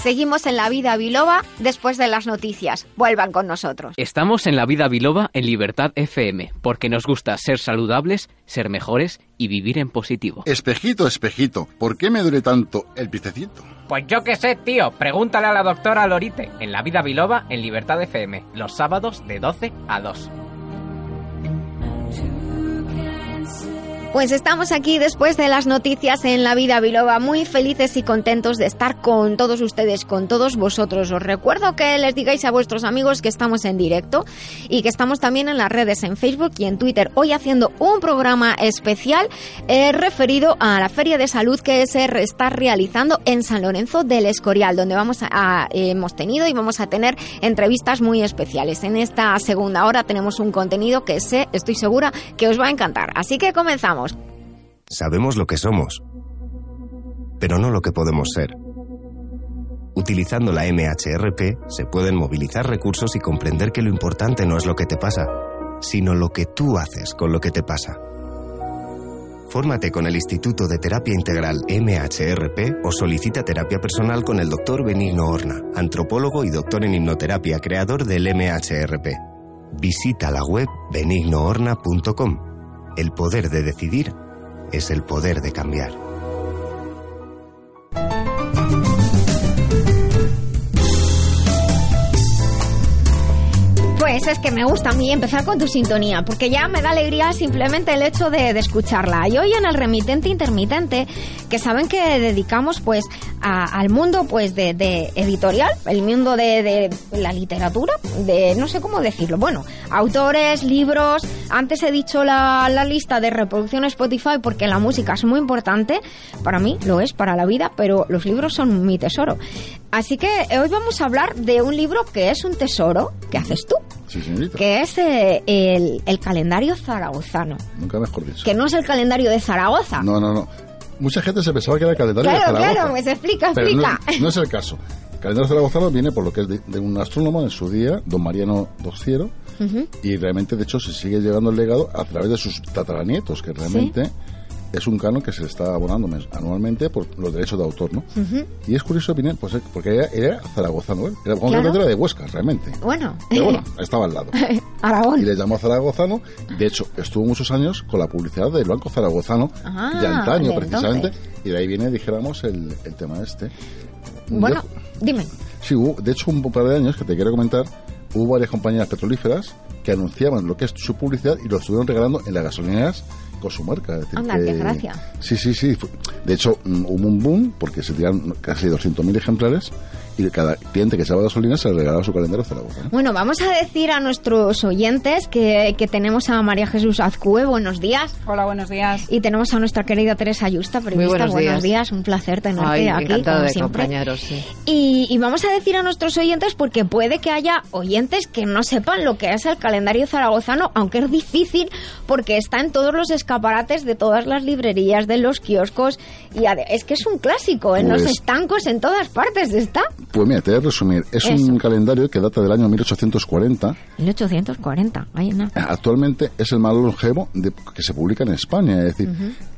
Seguimos en la vida biloba después de las noticias. Vuelvan con nosotros. Estamos en la vida biloba en Libertad FM, porque nos gusta ser saludables, ser mejores y vivir en positivo. Espejito, espejito, ¿por qué me duele tanto el piececito? Pues yo qué sé, tío. Pregúntale a la doctora Lorite en La Vida Biloba en Libertad FM, los sábados de 12 a 2. Pues estamos aquí después de las noticias en la vida biloba, muy felices y contentos de estar con todos ustedes, con todos vosotros. Os recuerdo que les digáis a vuestros amigos que estamos en directo y que estamos también en las redes, en Facebook y en Twitter, hoy haciendo un programa especial eh, referido a la Feria de Salud que se está realizando en San Lorenzo del Escorial, donde vamos a, a- hemos tenido y vamos a tener entrevistas muy especiales. En esta segunda hora tenemos un contenido que sé, estoy segura que os va a encantar. Así que comenzamos. Sabemos lo que somos, pero no lo que podemos ser. Utilizando la MHRP se pueden movilizar recursos y comprender que lo importante no es lo que te pasa, sino lo que tú haces con lo que te pasa. Fórmate con el Instituto de Terapia Integral MHRP o solicita terapia personal con el Dr. Benigno Horna, antropólogo y doctor en hipnoterapia, creador del MHRP. Visita la web benignohorna.com. El poder de decidir es el poder de cambiar. Es que me gusta a mí empezar con tu sintonía, porque ya me da alegría simplemente el hecho de, de escucharla. Y hoy en el remitente intermitente, que saben que dedicamos pues a- al mundo pues de, de editorial, el mundo de, de la literatura, de no sé cómo decirlo, bueno, autores, libros, antes he dicho la, la lista de reproducción Spotify porque la música es muy importante, para mí lo es, para la vida, pero los libros son mi tesoro. Así que hoy vamos a hablar de un libro que es un tesoro, que haces tú, Sí, señorita. que es eh, el, el calendario zaragozano, Nunca mejor dicho. que no es el calendario de Zaragoza. No, no, no. Mucha gente se pensaba que era el calendario de claro, Zaragoza. claro, pues explica, Pero no, explica. no es el caso. El calendario zaragozano viene por lo que es de, de un astrónomo en su día, don Mariano Dociero, Ujú. y realmente, de hecho, se sigue llevando el legado a través de sus tataranietos, que realmente es un canon que se está abonando anualmente por los derechos de autor, ¿no? Y es curioso, viene, pues, eh, porque era, era zaragozano, él. Era, Claro. era de Huesca, realmente. Bueno, Pero bueno, estaba al lado. Aragón. Y le llamó zaragozano. De hecho, estuvo muchos años con la publicidad del Banco Zaragozano Ah, de antaño, de precisamente. Y de ahí viene, dijéramos, el, el tema este. Bueno, dime. sí, hubo, de hecho, un par de años que te quiero comentar, hubo varias compañías petrolíferas que anunciaban lo que es su publicidad y lo estuvieron regalando en las gasolineras con su marca. Es decir, Anda, que- qué gracia. Sí, sí, sí. De hecho, mm, hubo un boom porque se tiraron casi 200.000 ejemplares y cada cliente que echaba gasolina se le regalaba su calendario Zaragoza. ¿no? Bueno, vamos a decir a nuestros oyentes que, que tenemos a María Jesús Azcue, buenos días. Hola, buenos días. Y tenemos a nuestra querida Teresa Ayusta, periodista. buenos días. un placer tenerte Ay, aquí, encantado como de siempre. acompañaros, sí. Y, y vamos a decir a nuestros oyentes, porque puede que haya oyentes que no sepan lo que es el calendario zaragozano, aunque es difícil, porque está en todos los escaparates de todas las librerías, de los kioscos, y es que es un clásico, en los Pues- estancos, en todas partes está. Pues mira, te voy a resumir. Es Eso. un calendario que data del año 1840. 1840, ahí nada. Actualmente es el más longevo de- que se publica en España. Es decir,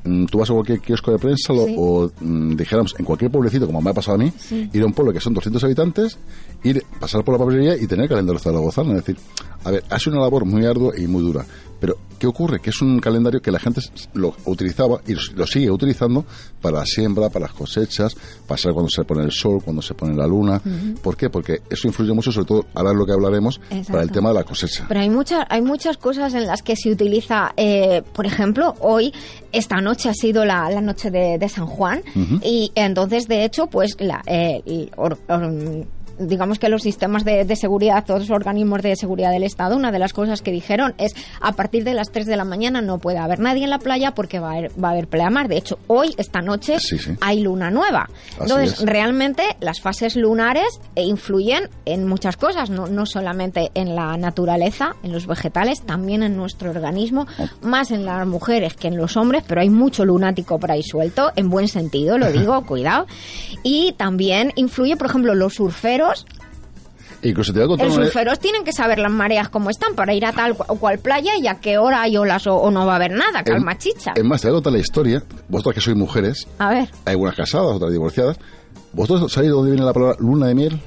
mm, tú vas a cualquier kiosco de prensa lo- Sí. o, mm, dijéramos, en cualquier pueblecito, como me ha pasado a mí, Sí. ir a un pueblo que son 200 habitantes, ir, pasar por la papelería y tener el calendario zaragozano. Es decir, a ver, ha sido una labor muy ardua y muy dura. Pero, ¿qué ocurre? Que es un calendario que la gente lo utilizaba y lo sigue utilizando para la siembra, para las cosechas, para saber cuando se pone el sol, cuando se pone la luna. ¿Por qué? Porque eso influye mucho, sobre todo, ahora es lo que hablaremos, para el tema de la cosecha. Pero hay muchas, hay muchas cosas en las que se utiliza, eh, por ejemplo, hoy, esta noche ha sido la, la noche de, de San Juan, y entonces, de hecho, pues, la, eh, el or- or- digamos que los sistemas de, de seguridad, todos los organismos de seguridad del Estado, una de las cosas que dijeron es a partir de las 3 de la mañana no puede haber nadie en la playa porque va a haber, va a haber pleamar. De hecho, hoy, esta noche, Sí, sí. hay luna nueva. Así Entonces, es. realmente las fases lunares eh, influyen en muchas cosas, no, no solamente en la naturaleza, en los vegetales, también en nuestro organismo, más en las mujeres que en los hombres, pero hay mucho lunático por ahí suelto, en buen sentido, lo digo, cuidado. Y también influye, por ejemplo, los surferos. Incluso te voy a contar Los surferos tienen que saber las mareas cómo están para ir a tal o cual playa y a qué hora hay olas o, o no va a haber nada, calma chicha. Es más, te voy a contar la historia. Vosotras que sois mujeres, A ver, hay algunas casadas, otras divorciadas. ¿Vosotros sabéis de dónde viene la palabra luna de miel?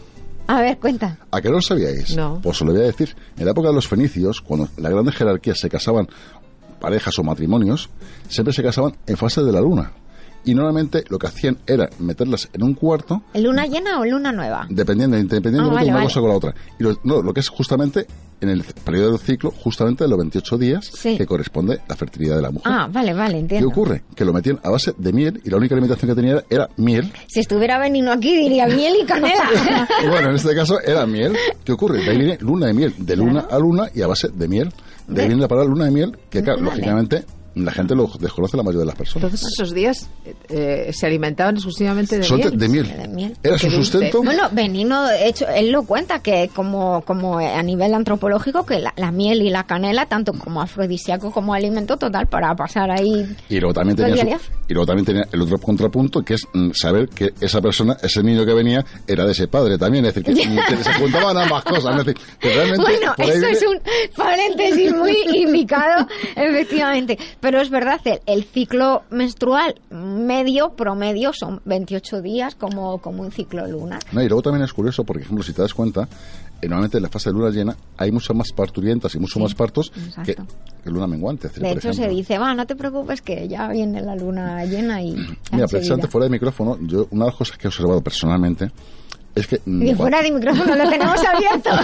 a ver, cuenta. ¿A qué no lo sabíais? No. Pues os lo voy a decir. En la época de los fenicios, cuando las grandes jerarquías se casaban, parejas o matrimonios, siempre se casaban en fase de la luna. Y normalmente lo que hacían era meterlas en un cuarto, ¿Luna llena o luna nueva? dependiendo, independientemente Ah, vale, de una vale. cosa con la otra. Y lo, no, lo que es justamente en el periodo del ciclo, justamente de los 28 días, Sí. que corresponde la fertilidad de la mujer. Ah, vale, vale, ¿Qué entiendo. ocurre? Que lo metían a base de miel y la única alimentación que tenía era, era miel. Si estuviera venido aquí diría miel y canela. Y bueno, en este caso era miel. ¿Qué ocurre? De ahí viene luna de miel, de luna a luna y a base de miel. De ahí viene la palabra luna de miel, que claro, Vale. lógicamente la gente lo desconoce la mayoría de las personas. Entonces esos días eh, se alimentaban exclusivamente de miel. de miel. Qué Era su sustento. Bueno, Benino, de hecho, él lo cuenta que como, como a nivel antropológico, que la, la miel y la canela, tanto como afrodisíaco como alimento total para pasar ahí. Y luego también tenía, ¿Lo su- y luego también tenía el otro contrapunto, que es mm, saber que esa persona, ese niño que venía, era de ese padre también. Es decir, que, que se juntaban ambas cosas. Es decir, que realmente Bueno, eso viene- es un paréntesis muy indicado, efectivamente. Pero es verdad, el, el ciclo menstrual medio, promedio, son 28 días como, como un ciclo lunar. No, y luego también es curioso, porque, por ejemplo, si te das cuenta, eh, normalmente en la fase de luna llena hay muchas más parturientas y muchos más partos que, luna menguante. Decir, De hecho, ejemplo. se dice, va, no te preocupes que ya viene la luna llena y... Mira, enseguida". precisamente fuera de micrófono, yo una de las cosas que he observado personalmente es que... mm, Y fuera de micrófono lo tenemos abierto.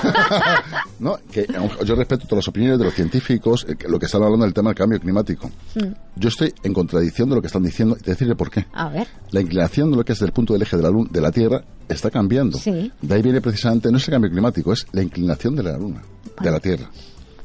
No, que aunque yo respeto todas las opiniones de los científicos, eh, lo que están hablando del tema del cambio climático. Mm. Yo estoy en contradicción de lo que están diciendo y te decirle por qué. A ver. La inclinación de lo que es del punto del eje de la, luna, de la Tierra está cambiando. Sí. De ahí viene precisamente, no es el cambio climático, es la inclinación de la Luna, de la Tierra.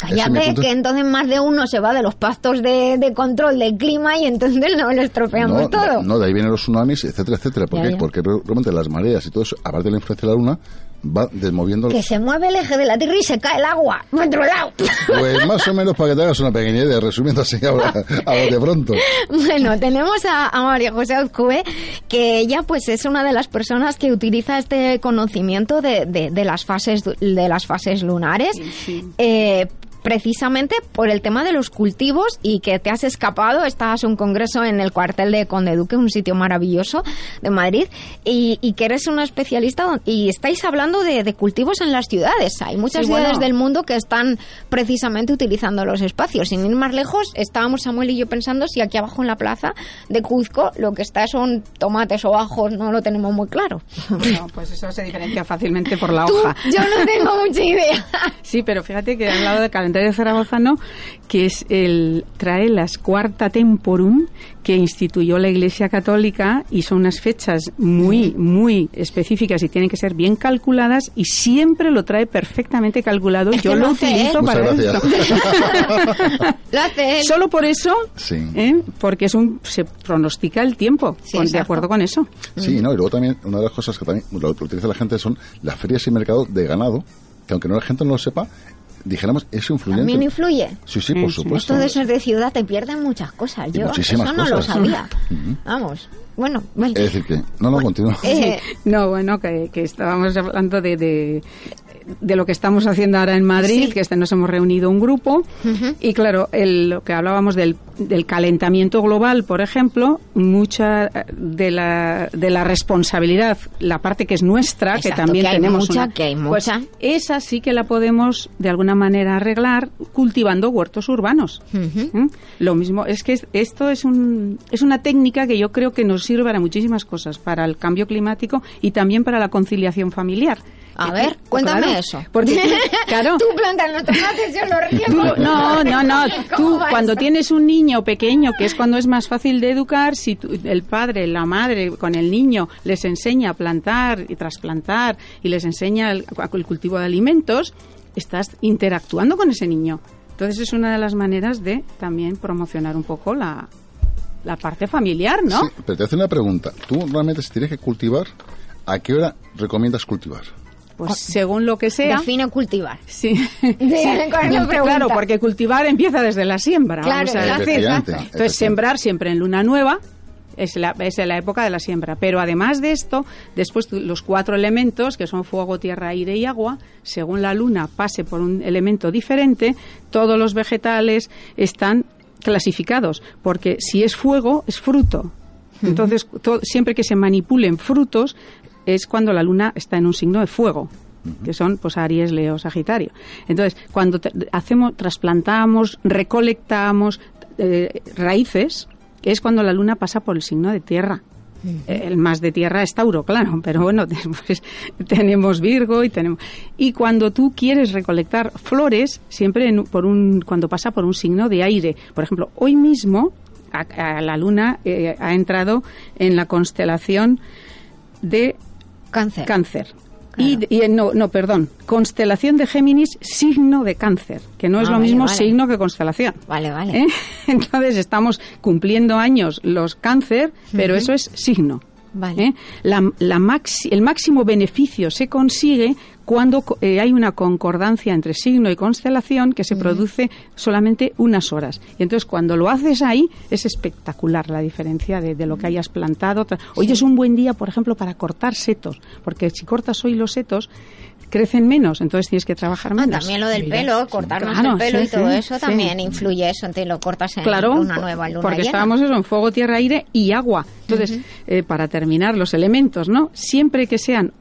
Cállate, punto- que entonces más de uno se va de los pastos de, de control del clima y entonces no lo estropeamos no, todo. no, de ahí vienen los tsunamis, etcétera, etcétera. ¿Por Ya, qué? ya. Porque realmente las mareas y todo eso, aparte de la influencia de la Luna, va desmoviendo... Que se mueve el eje de la Tierra y se cae el agua. a otro lado. Pues más o menos para que te hagas una pequeña idea, resumiendo así ahora, a de pronto. Bueno, tenemos a, a María José Azcue, que ella pues es una de las personas que utiliza este conocimiento de, de- de las fases de las fases lunares. eh, precisamente por el tema de los cultivos y que te has escapado, estabas en un congreso en el cuartel de Conde Duque, un sitio maravilloso de Madrid, y, y que eres una especialista y estáis hablando de, de cultivos en las ciudades. Hay muchas Sí, ciudades bueno. del mundo que están precisamente utilizando los espacios. Sin ir más lejos, estábamos Samuel y yo pensando si aquí abajo en la plaza de Cuzco lo que está son tomates o ajos, no lo tenemos muy claro. Bueno, pues eso se diferencia fácilmente por la Tú, hoja. yo no tengo mucha idea. Sí, pero fíjate que al lado calendario zaragozano, que es el trae las cuarta temporum que instituyó la Iglesia Católica y son unas fechas muy, muy específicas y tienen que ser bien calculadas y siempre lo trae perfectamente calculado. Es Yo lo lo hace utilizo para esto. Lo hace él. Solo por eso, Sí. ¿eh? porque es un, se pronostica el tiempo, Sí, con- de acuerdo con eso. Sí, no, y luego también una de las cosas que también lo que utiliza la gente son las ferias y mercados de ganado, que aunque no la gente no lo sepa, dijéramos, es influyente. También influye. Sí, sí, por supuesto. Esto de ser de ciudad te pierden muchas cosas. Yo muchísimas eso no lo cosas. sabía. Vamos. Bueno, bueno. Es decir, que... No, no, continúa. Eh, No, bueno, que, que estábamos hablando de, de, de lo que estamos haciendo ahora en Madrid, Sí. que este nos hemos reunido un grupo, y claro, el, lo que hablábamos del, del calentamiento global, por ejemplo, mucha de la, de la responsabilidad, la parte que es nuestra, que también que hay tenemos mucha, una- que hay pues mucha. esa sí que la podemos de alguna manera arreglar cultivando huertos urbanos. ¿Mm? Lo mismo, es que es- esto es, un, es una técnica que yo creo que nos sirve para muchísimas cosas, para el cambio climático y también para la conciliación familiar. A ver, cuéntame claro, eso. Porque, claro, Tú plantas los tomates, yo los riego. No, no, no. ¿Cómo Tú cuando tienes un niño pequeño, que es cuando es más fácil de educar, si tú- el padre, la madre con el niño les enseña a plantar y trasplantar y les enseña el, el cultivo de alimentos, estás interactuando con ese niño. Entonces es una de las maneras de también promocionar un poco la, la parte familiar, ¿no? Sí, pero te hace una pregunta. Tú realmente si tienes que cultivar, ¿a qué hora recomiendas cultivar? Pues según lo que sea. Define cultivar. Sí. ¿cuál es la Culti- pregunta? claro, porque cultivar empieza desde la siembra. Claro, vamos a Entonces, sembrar siempre en luna nueva es la, es la época de la siembra. Pero además de esto, después los cuatro elementos, que son fuego, tierra, aire y agua, según la luna pase por un elemento diferente, todos los vegetales están clasificados. Porque si es fuego, es fruto. Entonces, to- siempre que se manipulen frutos, es cuando la luna está en un signo de fuego que son pues Aries, Leo, Sagitario. Entonces, cuando hacemos, trasplantamos, recolectamos eh, raíces, es cuando la luna pasa por el signo de tierra. El más de tierra es Tauro, claro, pero bueno, después tenemos Virgo y tenemos y cuando tú quieres recolectar flores, siempre en- por un cuando pasa por un signo de aire. Por ejemplo, hoy mismo a- a la luna eh, ha entrado en la constelación de Cáncer. Cáncer. Y, y, no, no, perdón, constelación de Géminis, signo de cáncer, que no es Ah, lo vale, mismo vale. signo que constelación. Vale, vale. ¿eh? Entonces estamos cumpliendo años los cáncer, pero eso es signo. Vale. ¿eh? La, la maxi- el máximo beneficio se consigue cuando co- eh, hay una concordancia entre signo y constelación que se produce solamente unas horas. Y entonces cuando lo haces ahí es espectacular la diferencia de, de lo que hayas plantado. Hoy es un buen día, por ejemplo, para cortar setos, porque si cortas hoy los setos crecen menos, entonces tienes que trabajar Ah, menos. también lo del pelo, cortarnos Claro, el pelo sí, y todo sí, eso sí. también influye eso, te lo cortas en Claro, luna nueva, luna porque llena. estábamos eso en fuego, tierra, aire y agua. Entonces, eh, para terminar los elementos, ¿no? Siempre que sean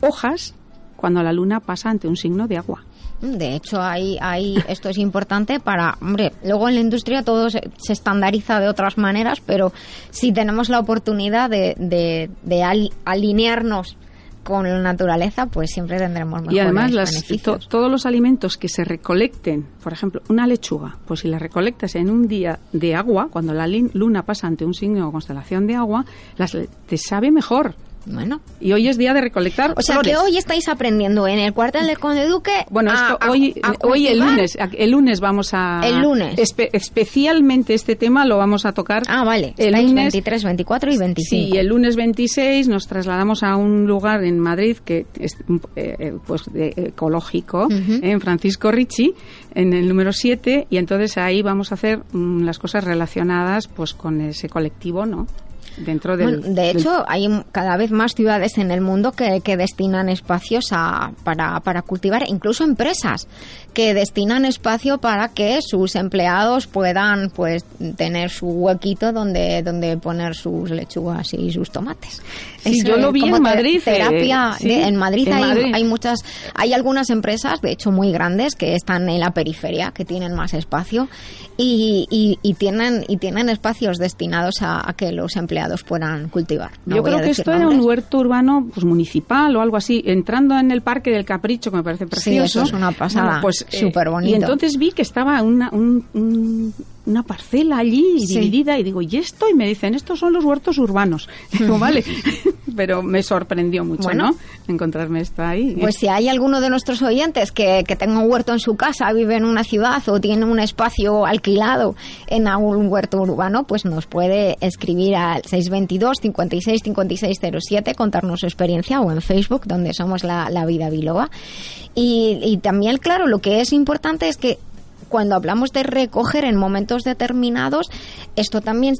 hojas, cuando la luna pasa ante un signo de agua. De hecho, hay, hay, esto es importante para, hombre, luego en la industria todo se, se estandariza de otras maneras, pero si tenemos la oportunidad de, de, de al- alinearnos con la naturaleza, pues siempre tendremos mejores Y además las- beneficios. to- todos los alimentos que se recolecten, por ejemplo, una lechuga, pues si la recolectas en un día de agua, cuando la luna pasa ante un signo o constelación de agua, las, te sabe mejor. Bueno. Y hoy es día de recolectar O sea flores. que hoy estáis aprendiendo en el cuartel de Conde Duque. Bueno, esto a- hoy, a hoy el lunes, el lunes vamos a... El lunes. espe- especialmente este tema lo vamos a tocar. Ah, vale. El Estáis lunes, 23, 24 y 25. Sí, el lunes 26 nos trasladamos a un lugar en Madrid que es eh, eh, pues de- ecológico, en Francisco Ricci, en el número 7, y entonces ahí vamos a hacer mm, las cosas relacionadas pues con ese colectivo, ¿no? Dentro del... Bueno, de del- hecho, hay m- cada vez más ciudades en el mundo que, que destinan espacios a, para, para cultivar, incluso empresas que destinan espacio para que sus empleados puedan pues tener su huequito donde, donde poner sus lechugas y sus tomates. Sí, yo lo vi como en Madrid, eh, Terapia, sí, de- en Madrid, en hay, Madrid. hay muchas, hay algunas empresas, de hecho muy grandes, que están en la periferia, que tienen más espacio y, y, y tienen y tienen espacios destinados a, a que los empleados puedan cultivar. No Yo creo que esto era un nombres. huerto urbano pues municipal o algo así, entrando en el Parque del Capricho, que me parece precioso. eso es una pasada, pues, eh, superbonito. Y entonces vi que estaba una, un- un- una parcela allí Sí. dividida y digo, ¿y esto? Y me dicen, estos son los huertos urbanos. Digo, vale. Pero me sorprendió mucho, Bueno. ¿no? Encontrarme esto ahí. Pues si hay alguno de nuestros oyentes que, que tenga un huerto en su casa, vive en una ciudad o tiene un espacio alquilado en algún huerto urbano, pues nos puede escribir al 622 56 56 07, contarnos su experiencia o en Facebook, donde somos la, la Vida Biloba. Y, y también, claro, lo que es importante es que cuando hablamos de recoger en momentos determinados, esto también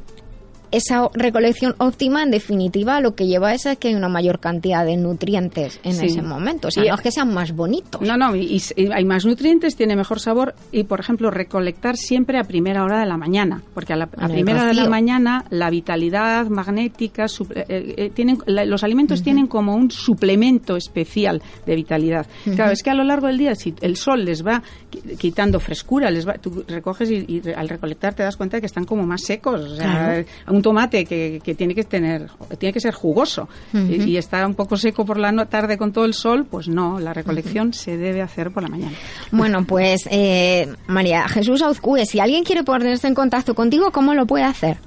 esa recolección óptima, en definitiva, lo que lleva es a que hay una mayor cantidad de nutrientes en Sí. ese momento. O sea, Y- no es que sean más bonitos. No, no, y, y hay más nutrientes, tiene mejor sabor y, por ejemplo, recolectar siempre a primera hora de la mañana, porque a, la, a primera hora de la mañana la vitalidad magnética, suple- eh, eh, tienen, la- los alimentos tienen como un suplemento especial de vitalidad. Ujú. Claro, es que a lo largo del día, si el sol les va qui- quitando frescura, les va, tú recoges y, y al recolectar te das cuenta de que están como más secos. O sea, un tomate que, que tiene que tener, tiene que ser jugoso y, y está un poco seco por la no- tarde con todo el sol, pues no, la recolección se debe hacer por la mañana. Bueno, pues eh, María Jesús Auzcue, si alguien quiere ponerse en contacto contigo, ¿cómo lo puede hacer?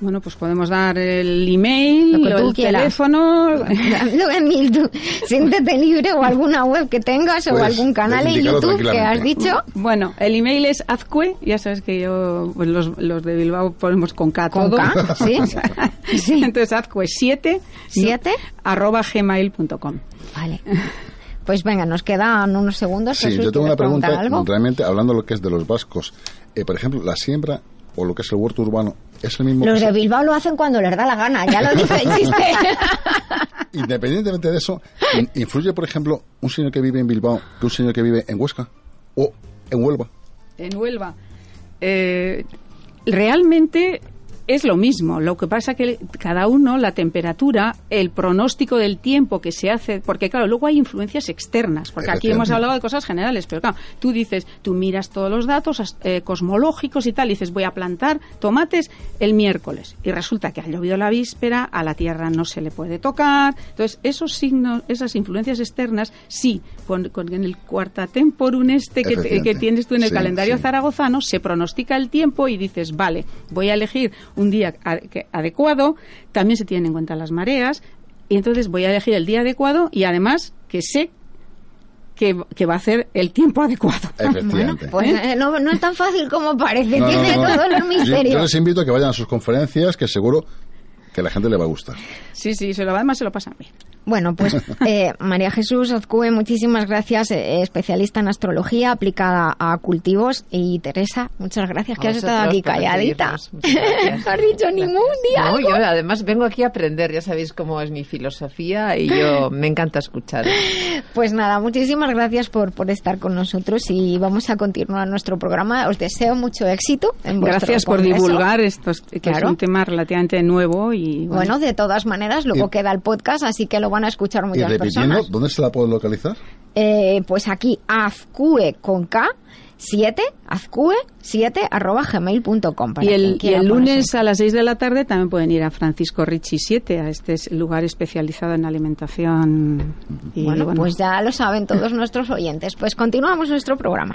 Bueno, pues podemos dar el email, Lo que tú el quieras. teléfono. Lo que mil tú, siéntete libre o alguna web que tengas o Puedes algún canal en YouTube que has dicho. Bueno, el email es azcue, ya sabes que yo, pues los, los de Bilbao ponemos con K ¿Con todo. K? Sí. Entonces azcue 7 ¿Siete? arroba gmail.com. Vale. Pues venga, nos quedan unos segundos. Sí, Jesús, yo tengo una ¿quieres pregunta, algo? realmente, hablando de lo que es de los vascos. Eh, por ejemplo, la siembra o lo que es el huerto urbano, ¿es el mismo Los de Bilbao lo hacen cuando les da la gana, ya lo dice el chiste. Independientemente de eso, in- ¿influye, por ejemplo, un señor que vive en Bilbao que un señor que vive en Huesca? ¿O en Huelva? en Huelva. Eh, realmente es lo mismo. Lo que pasa que cada uno, la temperatura, el pronóstico del tiempo que se hace, porque claro, luego hay influencias externas, porque aquí hemos hablado de cosas generales, pero claro, tú dices, tú miras todos los datos eh, cosmológicos y tal, y dices, voy a plantar tomates el miércoles, y resulta que ha llovido la víspera, a la tierra no se le puede tocar, entonces esos signos, esas influencias externas, sí, con, con en el cuarta temporum este que, tienes tú en el Sí, calendario sí. zaragozano, se pronostica el tiempo y dices, vale, voy a elegir un día a- que- adecuado, también se tienen en cuenta las mareas, y entonces voy a elegir el día adecuado y además que sé que, que va a ser el tiempo adecuado. Efectivamente. Pues eh, no, no es tan fácil como parece, No, tiene no. todos los Yo, misterios. yo les invito a que vayan a sus conferencias, que seguro que a la gente le va a gustar. Sí, sí, se lo, además se lo pasan bien. Bueno, pues eh, María Jesús Ozcue, muchísimas gracias, eh, especialista en astrología aplicada a cultivos. Y Teresa, muchas gracias que has estado aquí calladita. no has dicho ningún día. No, yo además vengo aquí a aprender, ya sabéis cómo es mi filosofía y yo me encanta escuchar. Pues nada, muchísimas gracias por, por estar con nosotros y vamos a continuar nuestro programa. Os deseo mucho éxito. En Gracias por congreso. divulgar esto, que Claro. es un tema relativamente nuevo y Bueno, de todas maneras, luego Y- queda el podcast, así que lo van a escuchar Y muchas repitiendo, personas. ¿dónde se la puedo localizar? Eh, pues aquí, Azcue con K 7, azcue, 7 arroba gmail.com. Y el, y el lunes a las 6 de la tarde también pueden ir a Francisco Ricci 7, a este lugar especializado en alimentación. Y, bueno, pues ya lo saben todos nuestros oyentes. Pues continuamos nuestro programa.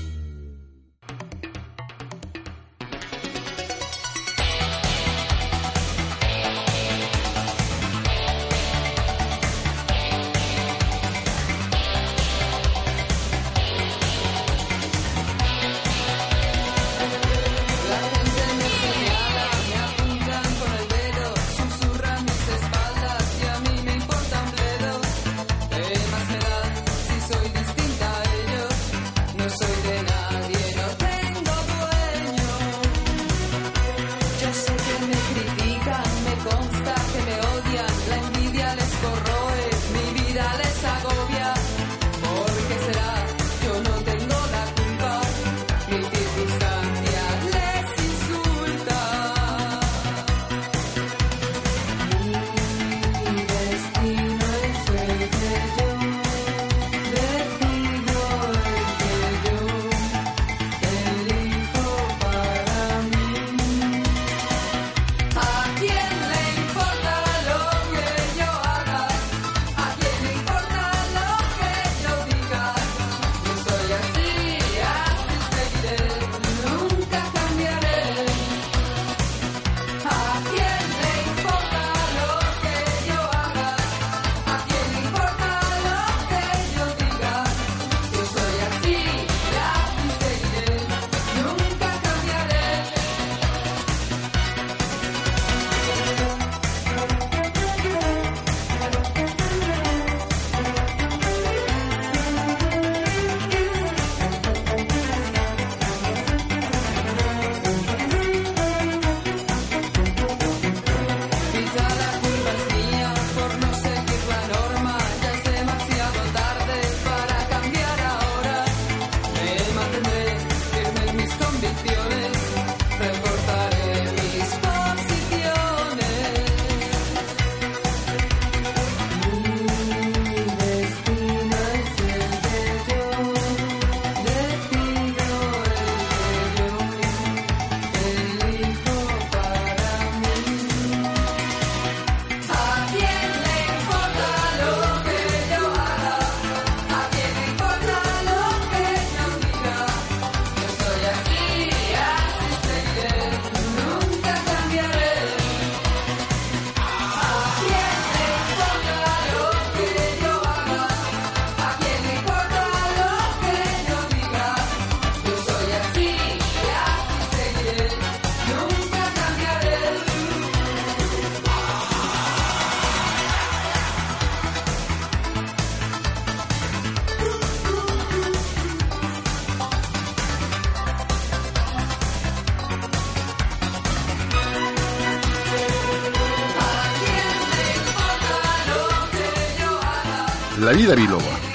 La vida biloba.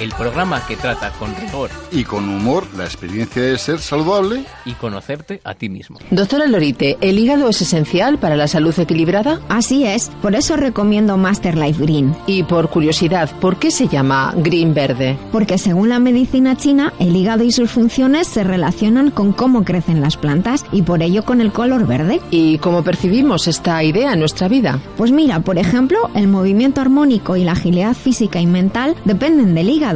El programa que trata con rigor Y con humor la experiencia de ser saludable. y conocerte a ti mismo. Doctora Lorite, ¿el hígado es esencial para la salud equilibrada? Así es, por eso recomiendo Master Life Green. Y por curiosidad, ¿por qué se llama Green Verde? Porque según la medicina china, el hígado y sus funciones se relacionan con cómo crecen las plantas y por ello con el color verde. ¿Y cómo percibimos esta idea en nuestra vida? Pues mira, por ejemplo, el movimiento armónico y la agilidad física y mental dependen del hígado.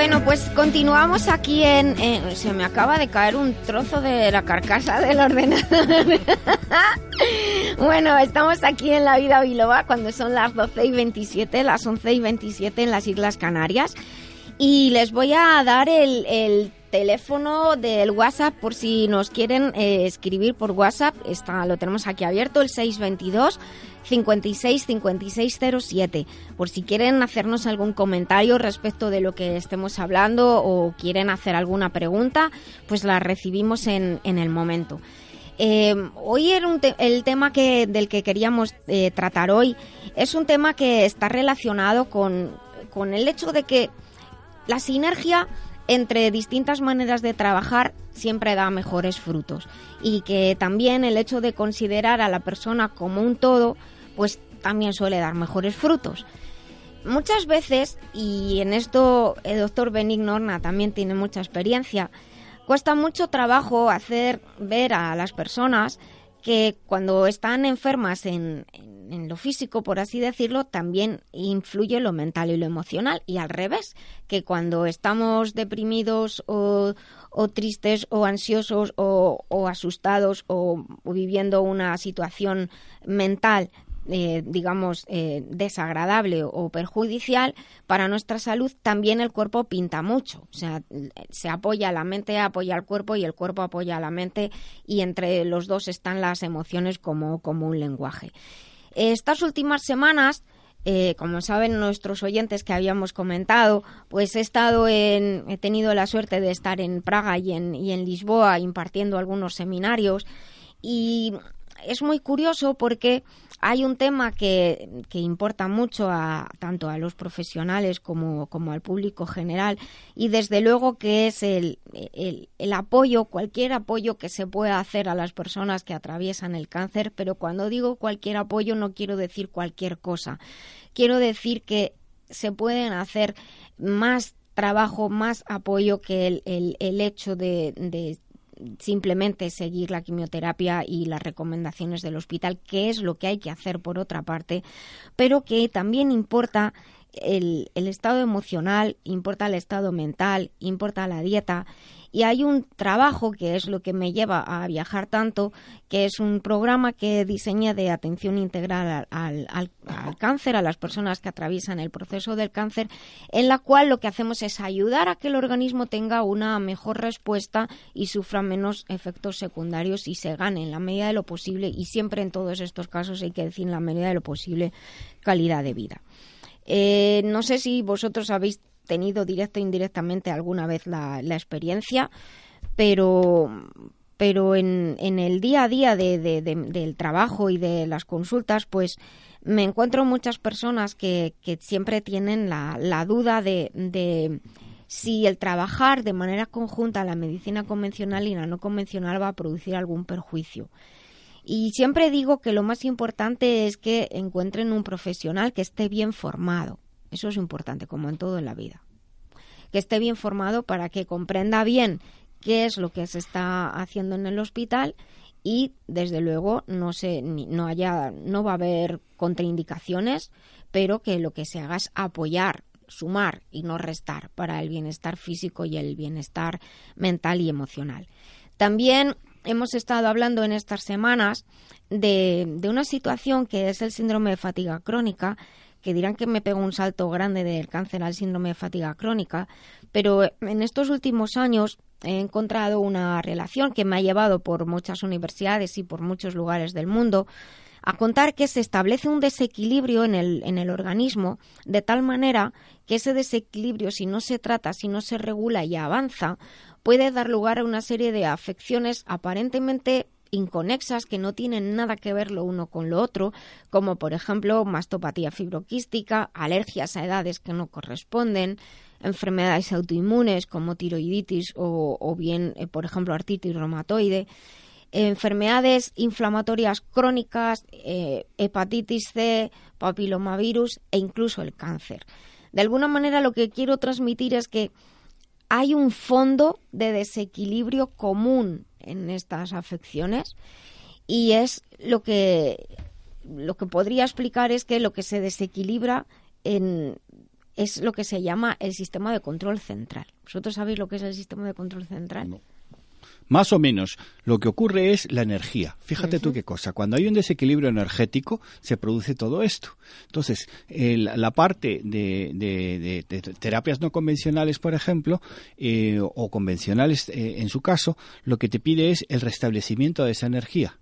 Bueno, pues continuamos aquí en, Se me acaba de caer un trozo de la carcasa del ordenador. bueno, estamos aquí en la vida biloba cuando son las 12 y 27, las 11 y 27 en las Islas Canarias. Y les voy a dar el, el teléfono del WhatsApp por si nos quieren eh, escribir por WhatsApp. Está, lo tenemos aquí abierto, el 622 56 5607. Por si quieren hacernos algún comentario respecto de lo que estemos hablando o quieren hacer alguna pregunta, pues la recibimos en, en el momento. Eh, hoy era un te- el tema que, del que queríamos eh, tratar hoy es un tema que está relacionado con, con el hecho de que la sinergia entre distintas maneras de trabajar siempre da mejores frutos y que también el hecho de considerar a la persona como un todo pues también suele dar mejores frutos. Muchas veces, y en esto el doctor Benigno Horna también tiene mucha experiencia, cuesta mucho trabajo hacer ver a las personas que cuando están enfermas en, en- lo físico, por así decirlo, también influye lo mental y lo emocional. Y al revés, que cuando estamos deprimidos o, o tristes o ansiosos o, asustados o viviendo una situación mental eh, digamos, eh, desagradable o perjudicial para nuestra salud, también el cuerpo pinta mucho. O sea, se apoya la mente, apoya el cuerpo y el cuerpo apoya la mente y entre los dos están las emociones como, como un lenguaje. Estas últimas semanas, eh, como saben nuestros oyentes que habíamos comentado, pues he estado en, he tenido la suerte de estar en Praga y en, y en Lisboa impartiendo algunos seminarios y es muy curioso porque hay un tema que, que importa mucho a, tanto a los profesionales como, al público general y desde luego que es el, el, apoyo, cualquier apoyo que se pueda hacer a las personas que atraviesan el cáncer, pero cuando digo cualquier apoyo no quiero decir cualquier cosa, quiero decir que se pueden hacer más trabajo, más apoyo que el, hecho de simplemente seguir la quimioterapia y las recomendaciones del hospital, que es lo que hay que hacer por otra parte, pero que también importa el, el estado emocional, importa el estado mental, importa la dieta. Y hay un trabajo que es lo que me lleva a viajar tanto, que es un programa que diseña de atención integral al, al, al, cáncer, a las personas que atraviesan el proceso del cáncer, en la cual lo que hacemos es ayudar a que el organismo tenga una mejor respuesta y sufra menos efectos secundarios y se gane en la medida de lo posible, y siempre en todos estos casos hay que decir en la medida de lo posible, calidad de vida. Eh, no sé si vosotros habéis tenido directo o indirectamente alguna vez la, experiencia, pero, pero en, el día a día de, de, de, del trabajo y de las consultas, pues me encuentro muchas personas que, que siempre tienen la, la duda de si el trabajar de manera conjunta la medicina convencional y la no convencional va a producir algún perjuicio. Y siempre digo que lo más importante es que encuentren un profesional que esté bien formado. Eso es importante, como en todo en la vida. Que esté bien formado para que comprenda bien qué es lo que se está haciendo en el hospital y, desde luego, no, se, no, haya, no va a haber contraindicaciones, pero que lo que se haga es apoyar, sumar y no restar para el bienestar físico y el bienestar mental y emocional. También hemos estado hablando en estas semanas de, de, una situación que es el síndrome de fatiga crónica, que dirán que me pego un salto grande del cáncer al síndrome de fatiga crónica, pero en estos últimos años he encontrado una relación que me ha llevado por muchas universidades y por muchos lugares del mundo a contar que se establece un desequilibrio en el, en el organismo de tal manera que ese desequilibrio, si no se trata, si no se regula y avanza, puede dar lugar a una serie de afecciones aparentemente inconexas que no tienen nada que ver lo uno con lo otro, como por ejemplo mastopatía fibroquística, alergias a edades que no corresponden, enfermedades autoinmunes como tiroiditis o, bien, eh, por ejemplo, artritis reumatoide, enfermedades inflamatorias crónicas, eh, hepatitis C, papilomavirus e incluso el cáncer. De alguna manera lo que quiero transmitir es que hay un fondo de desequilibrio común en estas afecciones y es lo que lo que podría explicar es que lo que se desequilibra en, es lo que se llama el sistema de control central. ¿Vosotros sabéis lo que es el sistema de control central? Más o menos, lo que ocurre es la energía. Fíjate tú qué cosa. Cuando hay un desequilibrio energético, se produce todo esto. Entonces, el- la parte de, de- de- de terapias no convencionales, por ejemplo, eh, o convencionales eh, en su caso, lo que te pide es el restablecimiento de esa energía.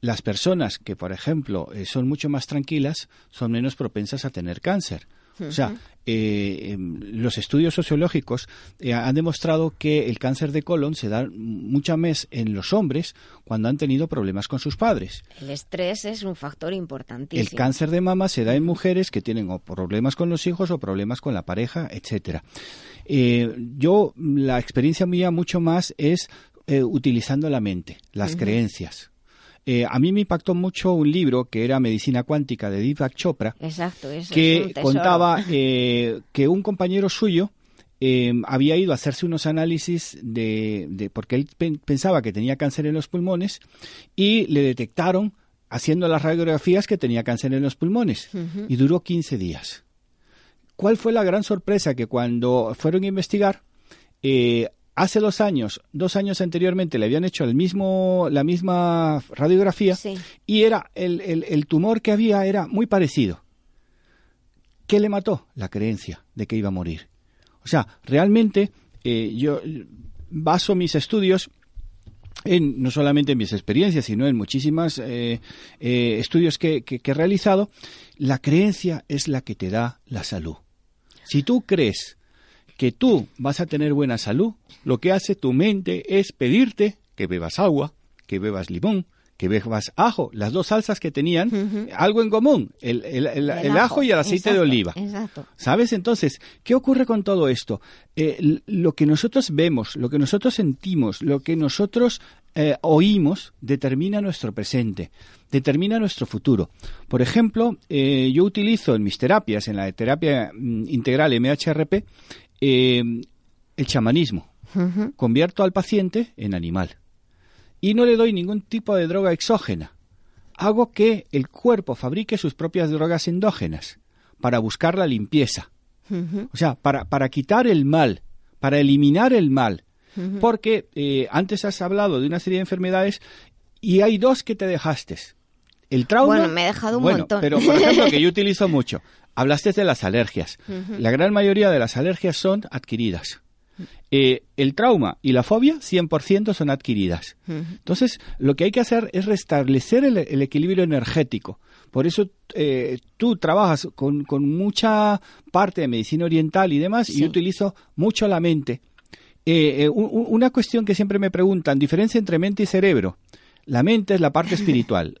Las personas que, por ejemplo, eh, son mucho más tranquilas, son menos propensas a tener cáncer. O sea, eh, em, los estudios sociológicos eh, han demostrado que el cáncer de colon se da mucho más en los hombres cuando han tenido problemas con sus padres. El estrés es un factor importantísimo. El cáncer de mama se da en mujeres que tienen o problemas con los hijos o problemas con la pareja, etcétera. Eh, yo la experiencia mía mucho más es eh, utilizando la mente, las creencias. Eh, a mí me impactó mucho un libro que era Medicina Cuántica de Deepak Chopra, Exacto, eso que contaba eh, que un compañero suyo eh, había ido a hacerse unos análisis de, de- porque él pen- pensaba que tenía cáncer en los pulmones y le detectaron haciendo las radiografías que tenía cáncer en los pulmones y duró 15 días. ¿Cuál fue la gran sorpresa? Que cuando fueron a investigar, eh, hace dos años, dos años anteriormente, le habían hecho el mismo, la misma radiografía y era el, el- el tumor que había era muy parecido. ¿Qué le mató? La creencia de que iba a morir. O sea, realmente eh, yo baso mis estudios en no solamente en mis experiencias, sino en muchísimos estudios que, que- que he realizado, la creencia es la que te da la salud. Si tú crees que tú vas a tener buena salud, lo que hace tu mente es pedirte que bebas agua, que bebas limón, que bebas ajo, las dos salsas que tenían algo en común, el, el- el- el ajo y el aceite de oliva. Exacto. ¿Sabes? Entonces, ¿qué ocurre con todo esto? Eh, lo que nosotros vemos, lo que nosotros sentimos, lo que nosotros eh, oímos, determina nuestro presente, determina nuestro futuro. Por ejemplo, eh, yo utilizo en mis terapias, en la terapia mm, integral MHRP, eh, el chamanismo. Convierto al paciente en animal. Y no le doy ningún tipo de droga exógena. Hago que el cuerpo fabrique sus propias drogas endógenas para buscar la limpieza. O sea, para, para quitar el mal, para eliminar el mal. Porque eh, antes has hablado de una serie de enfermedades y hay dos que te dejaste. El trauma. Bueno, me he dejado un Bueno, montón. Pero, por ejemplo, que yo utilizo mucho. Hablaste de las alergias. La gran mayoría de las alergias son adquiridas. Eh, el trauma y la fobia 100% son adquiridas. Entonces, lo que hay que hacer es restablecer el, el equilibrio energético. Por eso eh, tú trabajas con, con mucha parte de medicina oriental y demás, y yo utilizo mucho la mente. Eh, eh, un- un- una cuestión que siempre me preguntan, diferencia entre mente y cerebro. La mente es la parte espiritual.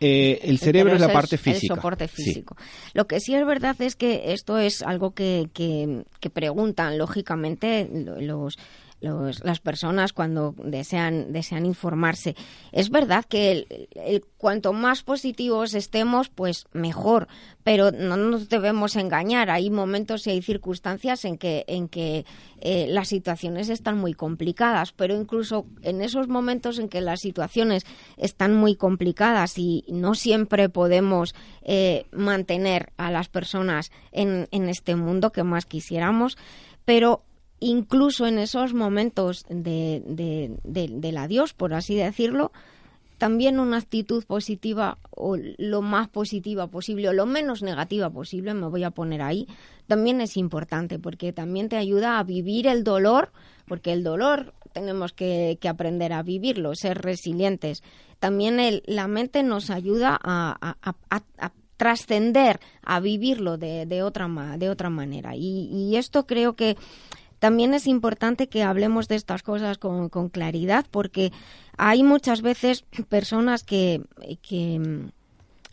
Eh, el cerebro es la parte física. El soporte Sí. físico. Lo que sí es verdad es que esto es algo que, que, que preguntan, lógicamente, lo- los, los- las personas cuando desean, desean informarse. Es verdad que el, cuanto más positivos estemos, pues mejor, pero no nos debemos engañar. Hay momentos y hay circunstancias en que, en que eh, las situaciones están muy complicadas, pero incluso en esos momentos en que las situaciones están muy complicadas y no siempre podemos eh, mantener a las personas en, en este mundo que más quisiéramos, pero incluso en esos momentos de, de- de- del adiós, por así decirlo, también una actitud positiva o lo más positiva posible o lo menos negativa posible, me voy a poner ahí, también es importante porque también te ayuda a vivir el dolor, porque el dolor tenemos que, aprender a vivirlo, ser resilientes. También el- la mente nos ayuda a, trascender, a vivirlo de, de otra, de otra manera. Y esto creo que también es importante que hablemos de estas cosas con, con claridad porque hay muchas veces personas que, que,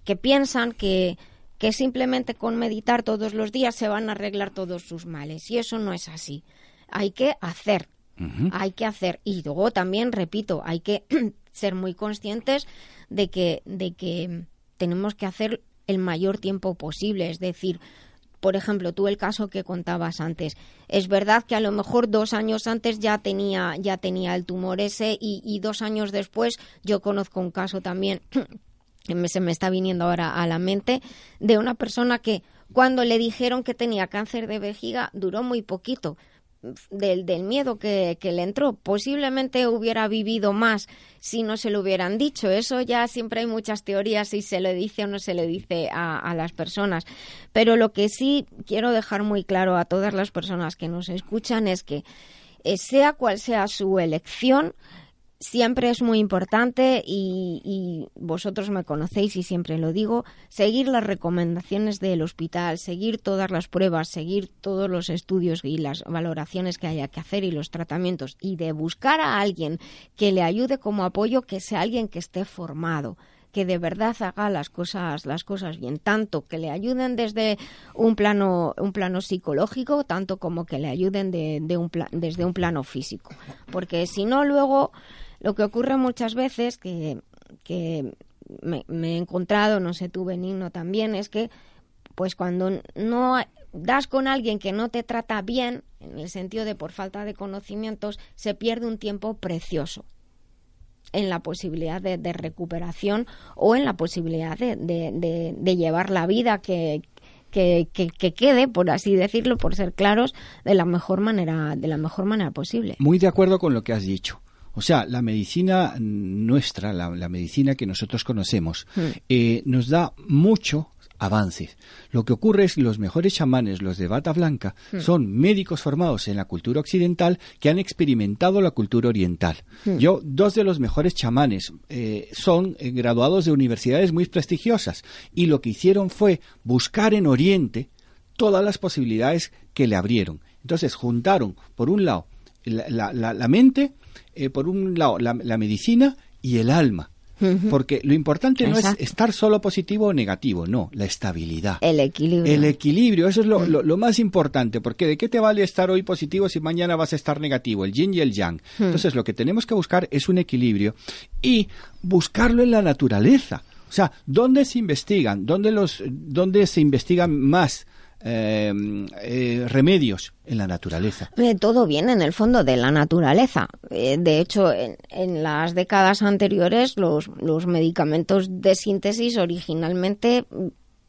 que piensan que, que simplemente con meditar todos los días se van a arreglar todos sus males y eso no es así. Hay que hacer, hay que hacer y luego también repito, hay que ser muy conscientes de que, de que tenemos que hacer el mayor tiempo posible, es decir, por ejemplo, tú el caso que contabas antes, es verdad que a lo mejor dos años antes ya tenía, ya tenía el tumor ese y, y dos años después yo conozco un caso también que me- se me está viniendo ahora a la mente de una persona que cuando le dijeron que tenía cáncer de vejiga, duró muy poquito del, del miedo que, que, le entró. Posiblemente hubiera vivido más si no se lo hubieran dicho. Eso ya siempre hay muchas teorías si se le dice o no se le dice a, a las personas. Pero lo que sí quiero dejar muy claro a todas las personas que nos escuchan es que eh, sea cual sea su elección, siempre es muy importante y, y, vosotros me conocéis y siempre lo digo, seguir las recomendaciones del hospital, seguir todas las pruebas, seguir todos los estudios y las valoraciones que haya que hacer y los tratamientos y de buscar a alguien que le ayude como apoyo, que sea alguien que esté formado que de verdad haga las cosas las cosas bien tanto que le ayuden desde un plano un plano psicológico tanto como que le ayuden de, un desde un plano físico. Porque si no luego lo que ocurre muchas veces, que, que me, he encontrado, no sé tú, Benigno, también, es que pues cuando no das con alguien que no te trata bien, en el sentido de por falta de conocimientos, se pierde un tiempo precioso en la posibilidad de, de recuperación o en la posibilidad de, de, de llevar la vida que, que, que, que, quede, por así decirlo, por ser claros, de la mejor manera, de la mejor manera posible. Muy de acuerdo con lo que has dicho. O sea, la medicina nuestra, la, la medicina que nosotros conocemos, mm. eh, nos da mucho avances. Lo que ocurre es que los mejores chamanes, los de bata blanca, mm. son médicos formados en la cultura occidental que han experimentado la cultura oriental. Mm. Yo, dos de los mejores chamanes eh, son eh, graduados de universidades muy prestigiosas y lo que hicieron fue buscar en Oriente todas las posibilidades que le abrieron. Entonces juntaron, por un lado, la, la, la mente, eh, por un lado, la, la, medicina y el alma. Porque lo importante Exacto. no es estar solo positivo o negativo, no, la estabilidad. El equilibrio. El equilibrio, eso es lo, lo, lo, más importante, porque ¿de qué te vale estar hoy positivo si mañana vas a estar negativo? El yin y el yang. Entonces lo que tenemos que buscar es un equilibrio y buscarlo en la naturaleza. O sea, ¿dónde se investigan? ¿Dónde, los, dónde se investigan más? Eh, eh, remedios en la naturaleza. Todo viene en el fondo de la naturaleza. Eh, de hecho, en, las décadas anteriores los medicamentos de síntesis originalmente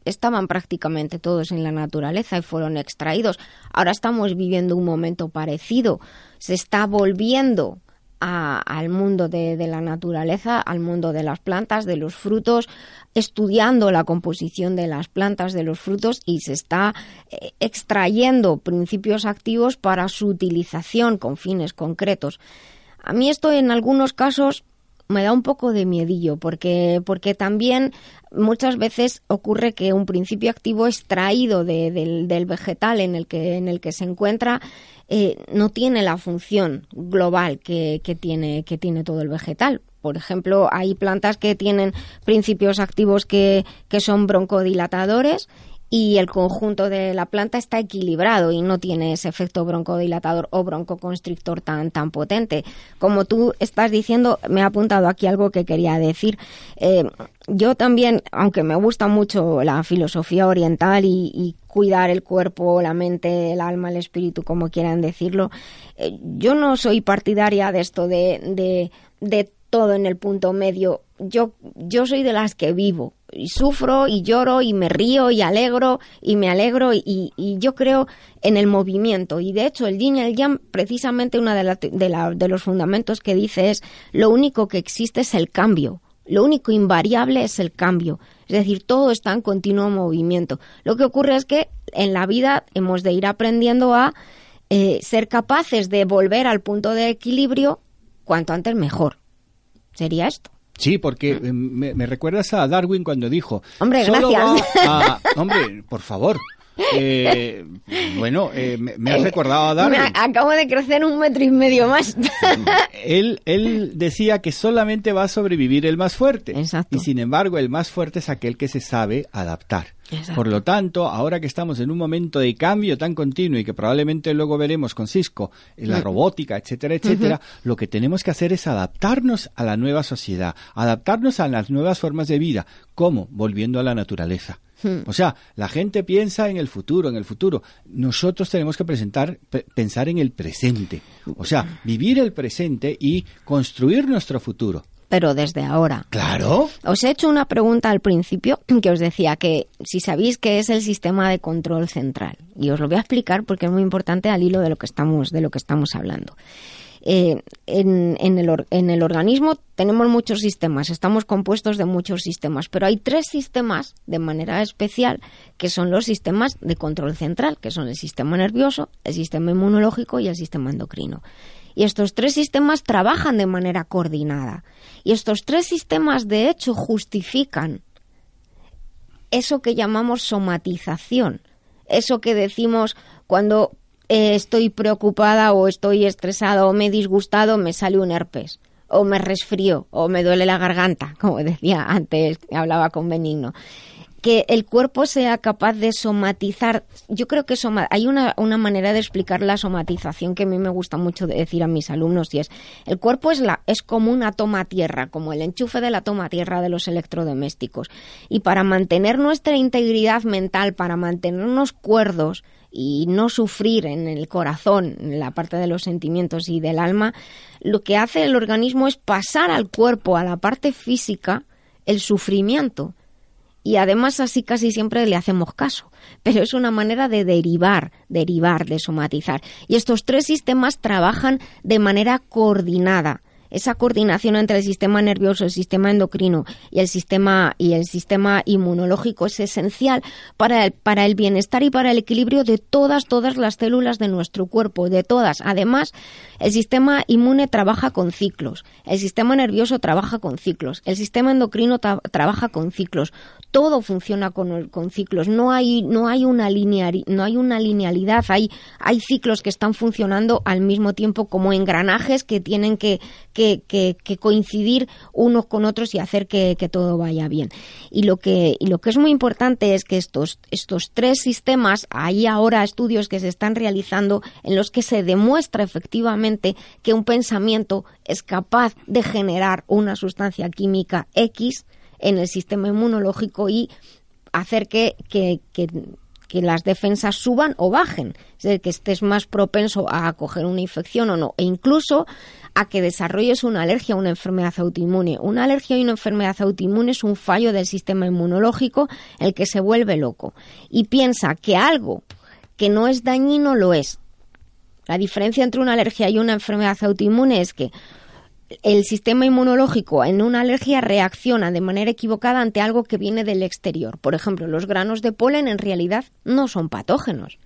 estaban prácticamente todos en la naturaleza y fueron extraídos. Ahora estamos viviendo un momento parecido. Se está volviendo a, al mundo de, la naturaleza, al mundo de las plantas, de los frutos, estudiando la composición de las plantas, de los frutos y se está eh, extrayendo principios activos para su utilización con fines concretos. A mí esto en algunos casos me da un poco de miedillo porque porque también muchas veces ocurre que un principio activo extraído de, del, del, vegetal en el que en el que se encuentra eh, no tiene la función global que, que tiene que tiene todo el vegetal. Por ejemplo, hay plantas que tienen principios activos que, que son broncodilatadores y el conjunto de la planta está equilibrado y no tiene ese efecto broncodilatador o broncoconstrictor tan, tan potente. Como tú estás diciendo, me he apuntado aquí algo que quería decir. Eh, yo también, aunque me gusta mucho la filosofía oriental y, y, cuidar el cuerpo, la mente, el alma, el espíritu, como quieran decirlo, eh, yo no soy partidaria de esto de, de, de todo en el punto medio. Yo, yo soy de las que vivo y sufro y lloro y me río y alegro y me alegro y, y yo creo en el movimiento. Y de hecho el yin y el yang precisamente uno de, la, de, la, de los fundamentos que dice es lo único que existe es el cambio. Lo único invariable es el cambio. Es decir todo está en continuo movimiento. Lo que ocurre es que en la vida hemos de ir aprendiendo a eh, ser capaces de volver al punto de equilibrio cuanto antes mejor. Sería esto Sí, porque eh, me, me, recuerdas a Darwin cuando dijo... Hombre, gracias. A, hombre, por favor. Eh, bueno, eh, me, me, has recordado a Darwin. Me acabo de crecer un metro y medio más. él, él decía que solamente va a sobrevivir el más fuerte. Exacto. Y sin embargo, el más fuerte es aquel que se sabe adaptar. Exacto. Por lo tanto, ahora que estamos en un momento de cambio tan continuo y que probablemente luego veremos con Cisco en la robótica, etcétera, etcétera, uh -huh. lo que tenemos que hacer es adaptarnos a la nueva sociedad, adaptarnos a las nuevas formas de vida. ¿Cómo? Volviendo a la naturaleza. Hmm. O sea, la gente piensa en el futuro, en el futuro. Nosotros tenemos que presentar, pensar en el presente. O sea, vivir el presente y construir nuestro futuro. pero desde ahora. Claro. Os he hecho una pregunta al principio que os decía que si sabéis qué es el sistema de control central. Y os lo voy a explicar porque es muy importante al hilo de lo que estamos, de lo que estamos hablando. Eh, en, el, en el organismo tenemos muchos sistemas, estamos compuestos de muchos sistemas, pero hay tres sistemas de manera especial que son los sistemas de control central, que son el sistema nervioso, el sistema inmunológico y el sistema endocrino. Y estos tres sistemas trabajan de manera coordinada. Y estos tres sistemas, de hecho, justifican eso que llamamos somatización. Eso que decimos cuando eh, estoy preocupada o estoy estresada o me he disgustado, me sale un herpes. O me resfrío, o me duele la garganta, como decía antes, hablaba con Benigno que el cuerpo sea capaz de somatizar. Yo creo que soma- hay una, una manera de explicar la somatización que a mí me gusta mucho de decir a mis alumnos y es el cuerpo es la es como una toma tierra, como el enchufe de la toma tierra de los electrodomésticos. Y para mantener nuestra integridad mental, para mantenernos cuerdos y no sufrir en el corazón, en la parte de los sentimientos y del alma, lo que hace el organismo es pasar al cuerpo, a la parte física, el sufrimiento y además así casi siempre le hacemos caso. Pero es una manera de derivar, derivar, de somatizar. Y estos tres sistemas trabajan de manera coordinada. Esa coordinación entre el sistema nervioso, el sistema endocrino y el sistema y el sistema inmunológico es esencial para el, para el bienestar y para el equilibrio de todas todas las células de nuestro cuerpo, de todas. Además, el sistema inmune trabaja con ciclos, el sistema nervioso trabaja con ciclos, el sistema endocrino tra- trabaja con ciclos. Todo funciona con, con ciclos. No hay no hay una lineari- no hay una linealidad. Hay hay ciclos que están funcionando al mismo tiempo como engranajes que tienen que, que- coincidir unos con otros y hacer que, todo vaya bien. Y lo que lo que es muy importante es que estos estos tres sistemas hay ahora estudios que se están realizando en los que se demuestra efectivamente que un pensamiento es capaz de generar una sustancia química X en el sistema inmunológico y hacer que, que, que, que las defensas suban o bajen, es decir, que estés más propenso a coger una infección o no, e incluso a que desarrolles una alergia a una enfermedad autoinmune. Una alergia a una enfermedad autoinmune es un fallo del sistema inmunológico el que se vuelve loco y piensa que algo que no es dañino lo es. La diferencia entre una alergia y una enfermedad autoinmune es que el sistema inmunológico en una alergia reacciona de manera equivocada ante algo que viene del exterior. Por ejemplo, los granos de polen en realidad no son patógenos.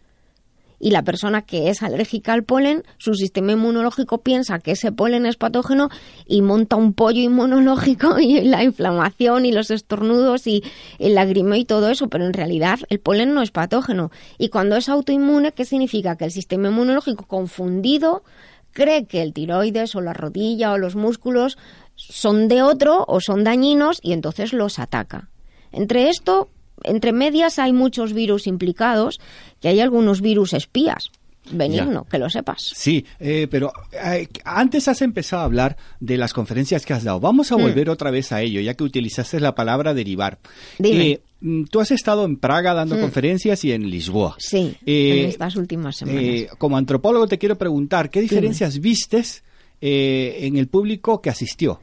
Y la persona que es alérgica al polen, su sistema inmunológico piensa que ese polen es patógeno y monta un pollo inmunológico y la inflamación y los estornudos y el lagrimeo y todo eso, pero en realidad el polen no es patógeno. Y cuando es autoinmune, ¿qué significa? Que el sistema inmunológico confundido cree que el tiroides o la rodilla o los músculos son de otro o son dañinos y entonces los ataca. Entre esto, entre medias hay muchos virus implicados, que hay algunos virus espías. Benigno, que lo sepas. Sí, eh, pero eh, antes has empezado a hablar de las conferencias que has dado. Vamos a Mm. volver otra vez a ello, ya que utilizaste la palabra derivar. Dime. Eh, mm, tú has estado en Praga dando Mm. conferencias y en Lisboa. Sí, Eh, en estas últimas semanas. Como antropólogo te quiero preguntar, ¿qué diferencias vistes en el público que asistió?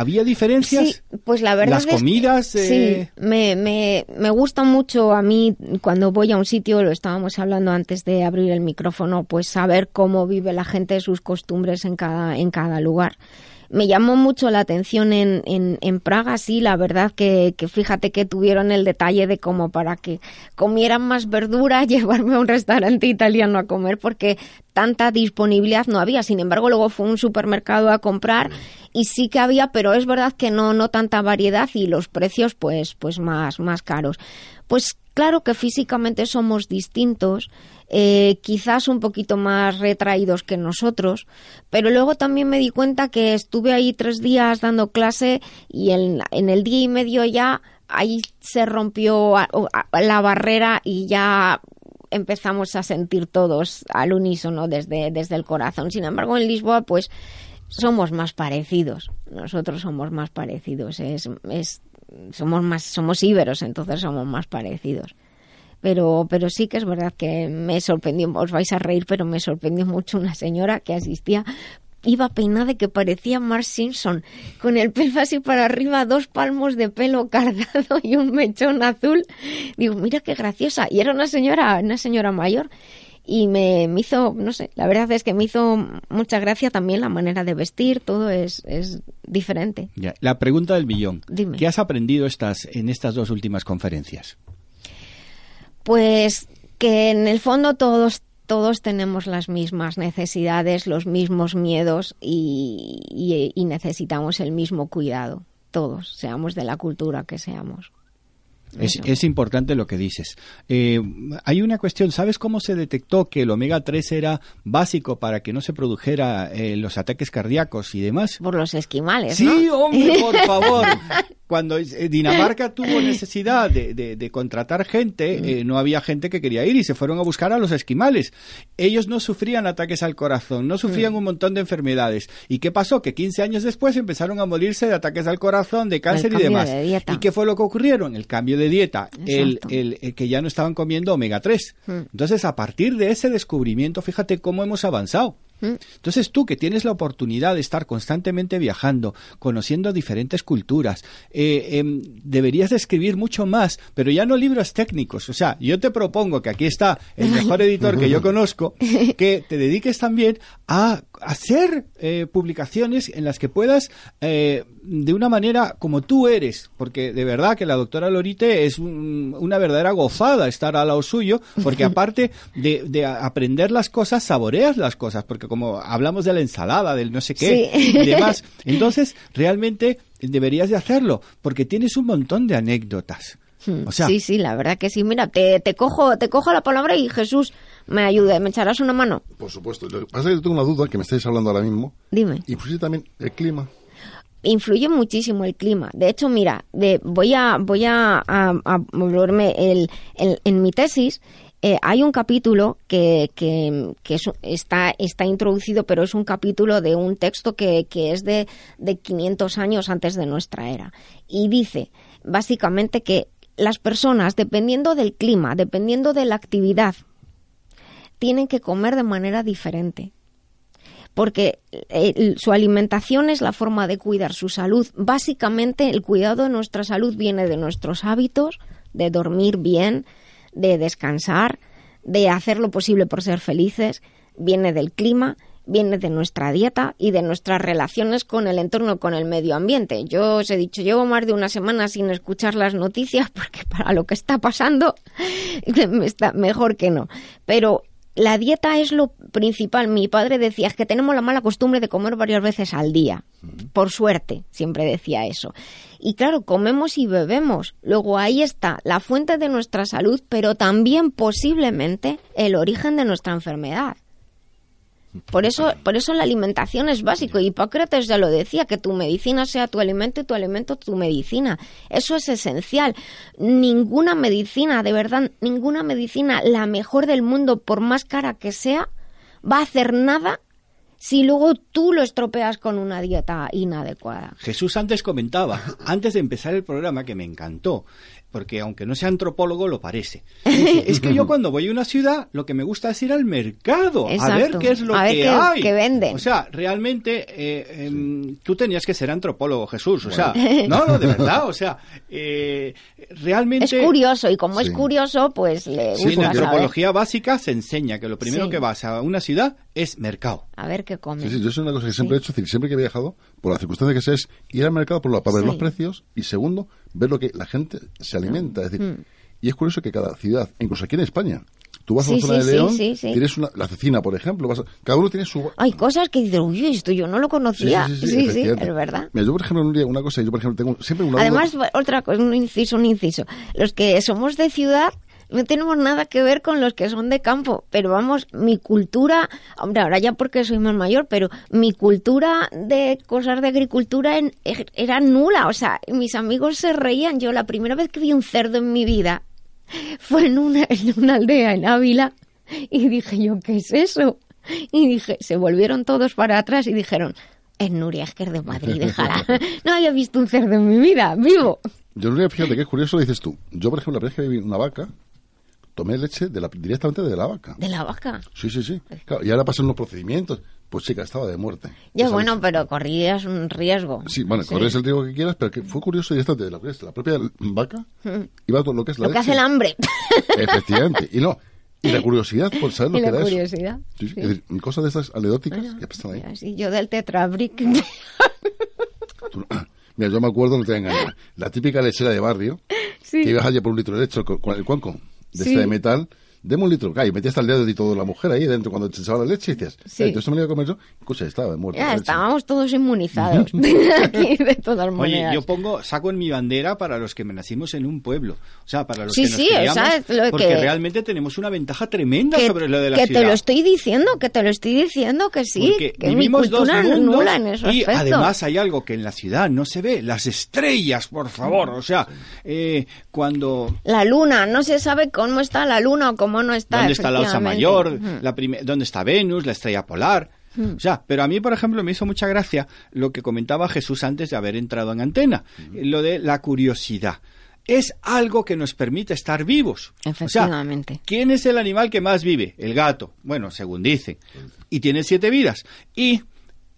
¿Había diferencias? Sí, pues la verdad Las es que- comidas, eh, Sí, me, me, me gusta mucho a mí cuando voy a un sitio, lo estábamos hablando antes de abrir el micrófono, pues saber cómo vive la gente, sus costumbres en cada, en cada lugar. Me llamó mucho la atención en, en, en Praga, sí, la verdad que, que fíjate que tuvieron el detalle de como para que comieran más verdura, llevarme a un restaurante italiano a comer, porque tanta disponibilidad no había. Sin embargo, luego fue un supermercado a comprar y sí que había, pero es verdad que no, no tanta variedad y los precios pues, pues más, más caros. Pues claro que físicamente somos distintos, eh, quizás un poquito más retraídos que nosotros, pero luego también me di cuenta que estuve ahí tres días dando clase y en, en el día y medio ya ahí se rompió la barrera y ya empezamos a sentir todos al unísono desde, desde el corazón. Sin embargo, en Lisboa, pues somos más parecidos. Nosotros somos más parecidos. Es, es, somos más, somos íberos, entonces somos más parecidos. Pero, pero sí que es verdad que me sorprendió, os vais a reír, pero me sorprendió mucho una señora que asistía iba peinada que parecía Mark Simpson, con el pelo así para arriba, dos palmos de pelo cargado y un mechón azul. Digo, mira qué graciosa. Y era una señora, una señora mayor. Y me, me hizo, no sé, la verdad es que me hizo mucha gracia también la manera de vestir, todo es, es diferente. Ya, La pregunta del millón. Dime. ¿Qué has aprendido estas, en estas dos últimas conferencias? Pues que en el fondo todos todos tenemos las mismas necesidades, los mismos miedos y, y- y necesitamos el mismo cuidado. Todos, seamos de la cultura que seamos. Es, es importante lo que dices. Eh, hay una cuestión, ¿sabes cómo se detectó que el omega 3 era básico para que no se produjera eh, los ataques cardíacos y demás? Por los esquimales, Sí, ¿no? hombre, por favor. Cuando eh, Dinamarca tuvo necesidad de, de- de contratar gente, eh, no había gente que quería ir y se fueron a buscar a los esquimales. Ellos no sufrían ataques al corazón, no sufrían un montón de enfermedades. ¿Y qué pasó? Que 15 años después empezaron a morirse de ataques al corazón, de cáncer y demás. de. ¿Y qué fue lo que ocurrieron? El cambio de dieta, el, el que ya no estaban comiendo omega 3. Mm. Entonces, a partir de ese descubrimiento, fíjate cómo hemos avanzado. Mm. Entonces tú que tienes la oportunidad de estar constantemente viajando, conociendo diferentes culturas, eh, em, deberías de escribir mucho más, pero ya no libros técnicos. O sea, yo te propongo que aquí está el mejor editor que yo conozco, que te dediques también a hacer eh, publicaciones en las que puedas, eh, de una manera como tú eres, porque de verdad que la doctora Lorite es un- una verdadera gozada estar al lado suyo, porque aparte de, de aprender las cosas, saboreas las cosas, porque como hablamos de la ensalada, del no sé qué Sí. y demás, entonces realmente deberías de hacerlo, porque tienes un montón de anécdotas. O sea, sí, sí, la verdad que sí. Mira, te, te cojo, te cojo la palabra y Jesús me ayude, me echarás una mano. Por supuesto. Lo que pasa es que yo tengo una duda que me estáis hablando ahora mismo. Dime. Y pues sí, también el clima. Influye muchísimo el clima. De hecho, mira, de, voy a voy a, a- volverme el, el- en mi tesis. eh, hay un capítulo que, que, que es- está, está introducido, pero es un capítulo de un texto que, que es de, de 500 años antes de nuestra era. Y dice, básicamente, que las personas, dependiendo del clima, dependiendo de la actividad, tienen que comer de manera diferente porque eh, su alimentación es la forma de cuidar su salud. Básicamente el cuidado de nuestra salud viene de nuestros hábitos, de dormir bien, de descansar, de hacer lo posible por ser felices, viene del clima, viene de nuestra dieta y de nuestras relaciones con el entorno, con el medio ambiente. Yo os he dicho, llevo más de una semana sin escuchar las noticias porque para lo que está pasando me está mejor que no. Pero la dieta es lo principal. Mi padre decía es que tenemos la mala costumbre de comer varias veces al día. Por suerte, siempre decía eso. Y claro, comemos y bebemos. Luego ahí está la fuente de nuestra salud, pero también posiblemente el origen de nuestra enfermedad. Por eso, por eso la alimentación es básico. Hipócrates ya lo decía, que tu medicina sea tu alimento y tu alimento tu medicina. Eso es esencial. Ninguna medicina, de verdad, ninguna medicina, la mejor del mundo, por más cara que sea, va a hacer nada si luego tú lo estropeas con una dieta inadecuada. Jesús antes comentaba, antes de empezar el programa, que me encantó, porque aunque no sea antropólogo, lo parece. Es que yo cuando voy a una ciudad, lo que me gusta es ir al mercado, a ver Exacto. qué es lo A ver que qué- hay. qué venden. O sea, realmente eh, em, tú tenías que ser antropólogo, Jesús. O sea, Bueno. no, no, de verdad, o sea, eh, realmente... Es curioso y como es Sí. curioso, pues le Sí, en gusta saber. antropología básica se enseña que lo primero Sí. que vas a una ciudad es mercado. A ver qué come. Sí, sí, yo es una cosa que siempre he hecho, es decir, siempre que he viajado, por la circunstancia que sea, es ir al mercado por la- para ver los precios y segundo, ver lo que la gente se alimenta. Es decir, Mm. y es curioso que cada ciudad, incluso aquí en España, tú vas a una zona sí, de León, sí, tienes una, la cecina, por ejemplo, vas a- cada uno tiene su... Hay cosas que dices, uy, esto yo no lo conocía. Sí, sí, es verdad. Mira, yo, por ejemplo, una cosa, yo, por ejemplo, tengo siempre una Además, duda- otra cosa, un inciso, un inciso. Los que somos de ciudad no tenemos nada que ver con los que son de campo, pero vamos, mi cultura, hombre, ahora ya porque soy más mayor, pero mi cultura de cosas de agricultura en- e- era nula, o sea, mis amigos se reían. Yo la primera vez que vi un cerdo en mi vida fue en una, en una aldea en Ávila y dije yo, ¿qué es eso? Y dije, se volvieron todos para atrás y dijeron, es Nuria, es que es de Madrid, déjala. No había visto un cerdo en mi vida, vivo. Yo, Nuria, fíjate que es curioso, lo dices tú. Yo, por ejemplo, la primera vez que vi una vaca, tomé leche de la, directamente de la vaca. De la vaca. Sí, sí, sí. Claro, y ahora pasan los procedimientos. Pues chica, estaba de muerte. Ya bueno, leche. pero corrías un riesgo. Sí, bueno, corres el riesgo que quieras, pero que fue curioso y esta de la, la propia vaca Mm. iba todo lo que es la Lo que hace leche. el hambre. Efectivamente. Y no, y la curiosidad por saber lo y que la era curiosidad. eso. Sí, sí, sí. es decir, cosas de estas anecdóticas Bueno, que ahí. Así, yo del tetrabric. Mira, yo me acuerdo, no te voy a engañar, la típica lechera de barrio, Sí. que ibas allí por un litro de leche con, con el cuenco de Sí. este metal, deme un litro, claro, y metías hasta el dedo y toda la mujer ahí dentro cuando te echaba la leche y decías, Sí. "Eh, esto me lo iba a comer yo, escucha, estaba de muerte. ya estábamos todos inmunizados. Aquí de todas Oye, maneras. yo pongo, saco en mi bandera para los que me nacimos en un pueblo. O sea, para los Sí, que nos sí, criamos, o sea, es lo porque que- realmente tenemos una ventaja tremenda que, sobre lo de la que ciudad. te lo estoy diciendo, que te lo estoy diciendo que sí, Porque que mi vivimos dos mundos nula en eso y aspecto. además hay algo que en la ciudad no se ve, las estrellas, por favor. O sea, eh, cuando La luna, no se sabe cómo está la luna o cómo no está. dónde está la Osa. Mayor, la dónde está Venus, la estrella polar. Mm. O sea, pero a mí, por ejemplo, me hizo mucha gracia lo que comentaba Jesús antes de haber entrado en antena, lo de la curiosidad. Es algo que nos permite estar vivos. Efectivamente. O sea, ¿quién es el animal que más vive? El gato. Bueno, según dicen. Y tiene siete vidas. Y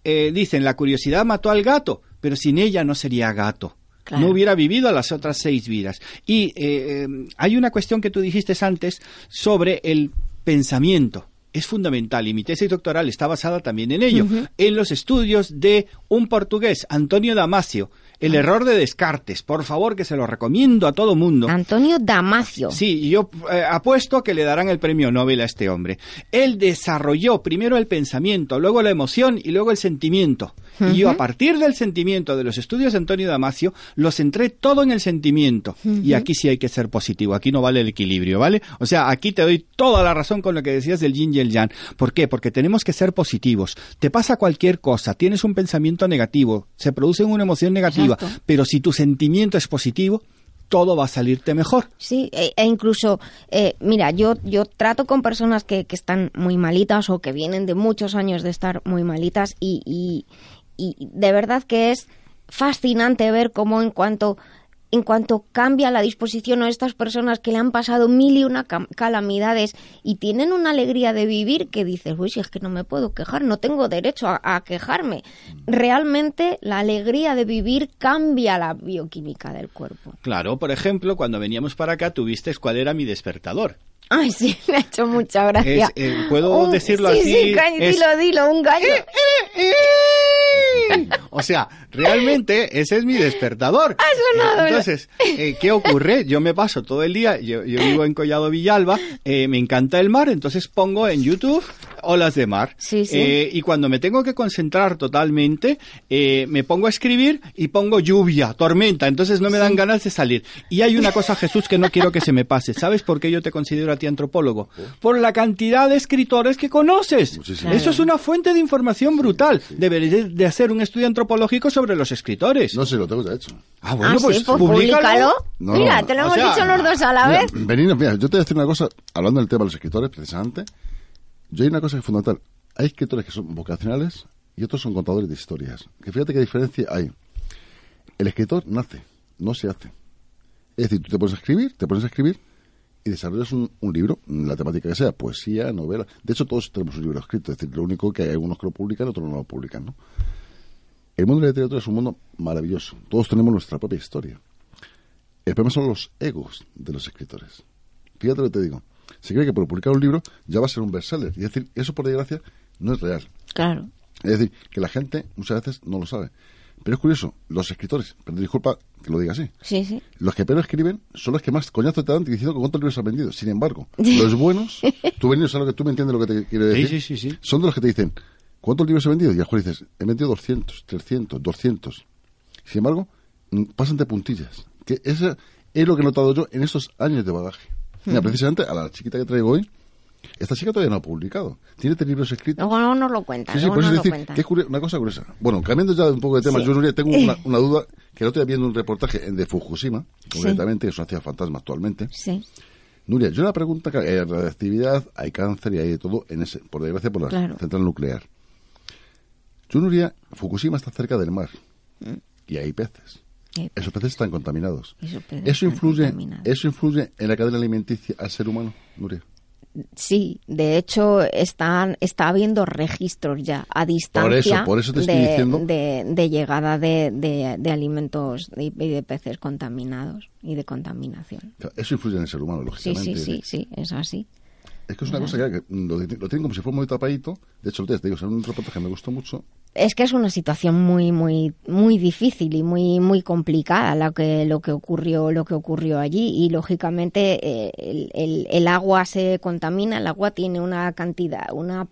eh, dicen, la curiosidad mató al gato, pero sin ella no sería gato. Claro. No hubiera vivido las otras seis vidas. Y eh, eh, hay una cuestión que tú dijiste antes sobre el pensamiento. Es fundamental y mi tesis doctoral está basada también en ello, en los estudios de un portugués, Antonio Damasio, el error de Descartes. Por favor, que se lo recomiendo a todo mundo. Antonio Damasio. Sí, yo eh, apuesto a que le darán el premio Nobel a este hombre. Él desarrolló primero el pensamiento, luego la emoción y luego el sentimiento. Y yo a partir del sentimiento de los estudios de Antonio Damasio los centré todo en el sentimiento. Y aquí sí hay que ser positivo, aquí no vale el equilibrio, ¿vale? O sea, aquí te doy toda la razón con lo que decías del yin y el yang. ¿Por qué? Porque tenemos que ser positivos. Te pasa cualquier cosa, tienes un pensamiento negativo, se produce una emoción negativa, Exacto. pero si tu sentimiento es positivo, todo va a salirte mejor. Sí, e, e incluso, eh, mira, yo, yo trato con personas que, que están muy malitas o que vienen de muchos años de estar muy malitas y, y, y de verdad que es fascinante ver cómo en cuanto en cuanto cambia la disposición a estas personas que le han pasado mil y una calamidades y tienen una alegría de vivir que dices, uy, si es que no me puedo quejar, no tengo derecho a, a quejarme. Realmente la alegría de vivir cambia la bioquímica del cuerpo. Claro, por ejemplo, cuando veníamos para acá, tuviste cuál era mi despertador. Ay, sí, me ha hecho mucha gracia. Es, eh, ¿puedo Un- decirlo sí, así? Sí, Es- dilo, dilo, un gallo. O sea, realmente ese es mi despertador. Ha sonado, Entonces, eh, ¿qué ocurre? Yo me paso todo el día, yo, yo vivo en Collado Villalba, eh, me encanta el mar, entonces pongo en YouTube olas de mar. Sí, sí. Eh, y cuando me tengo que concentrar totalmente, eh, me pongo a escribir y pongo lluvia, tormenta, entonces no me dan ganas de salir. Y hay una cosa, Jesús, que no quiero que se me pase. ¿Sabes por qué yo te considero a ti antropólogo? Por la cantidad de escritores que conoces. Muchísimo. Eso es una fuente de información brutal. Deberías de hacer un estudio antropológico sobre los escritores. No sé, lo tengo ya hecho. Ah, bueno, ah, pues, sí, pues públicalo. No, Mira, te lo hemos sea, dicho los dos a la Mira, vez. Mira, yo te voy a decir una cosa, hablando del tema de los escritores, precisamente. Yo hay una cosa que es fundamental. Hay escritores que son vocacionales y otros son contadores de historias. Que fíjate qué diferencia hay. El escritor nace, no se hace. Es decir, tú te pones a escribir, te pones a escribir y desarrollas un, un libro, la temática que sea, poesía, novela. De hecho, todos tenemos un libro escrito. Es decir, lo único que hay algunos que lo publican, otros no lo publican, ¿no? El mundo de la literatura es un mundo maravilloso. Todos tenemos nuestra propia historia. El problema son los egos de los escritores. Fíjate lo que te digo. Se cree que por publicar un libro ya va a ser un bestseller. Y es decir, eso por desgracia no es real. Claro. Es decir, que la gente muchas veces no lo sabe. Pero es curioso, los escritores, pero disculpa que lo diga así, Sí, sí. los que peor escriben son los que más coñazo te dan diciendo cuántos libros han vendido. Sin embargo, los buenos, tú venidos a lo que tú me entiendes lo que te quiero Sí, decir, sí, sí, sí. son de los que te dicen cuántos libros he vendido y a mejor dices, he vendido 200, 300, 200. Sin embargo, mm, pasan de puntillas. Que eso es lo que he notado yo en estos años de bagaje. Mira, Ujú. precisamente a la chiquita que traigo hoy, esta chica todavía no ha publicado. Tiene tres libros escritos. Luego no nos lo cuentan. Sí, sí, por eso nos es decir, que es una cosa curiosa. Bueno, cambiando ya un poco de tema, Sí. yo, Nuria, tengo una, una duda que el otro día viendo un reportaje en- de Fukushima, concretamente, que es una ciudad fantasma actualmente. Sí. Nuria, yo una pregunta, que hay radiactividad, hay cáncer y hay de todo, en ese, por desgracia, por la Claro. central nuclear. Yo, Nuria, Fukushima está cerca del mar Mm. y hay peces. Esos peces están contaminados. Esos peces ¿Eso están influye, contaminados. ¿Eso influye en la cadena alimenticia al ser humano, Nuria? Sí, de hecho están, está habiendo registros ya a distancia eso- por eso te estoy de, de- de llegada de, de- alimentos y de peces contaminados y de contaminación. Eso influye en el ser humano, Sí, lógicamente. sí, sí, sí, es así. Es que es una cosa que, que lo, lo tienen como si fuera muy tapadito. De hecho, te digo, es un reportaje que me gustó mucho. Es que es una situación muy, muy, muy difícil y muy, muy complicada lo que, lo que ocurrió, lo que ocurrió allí. Y lógicamente eh, el, el- el agua se contamina, el agua tiene una cantidad, una,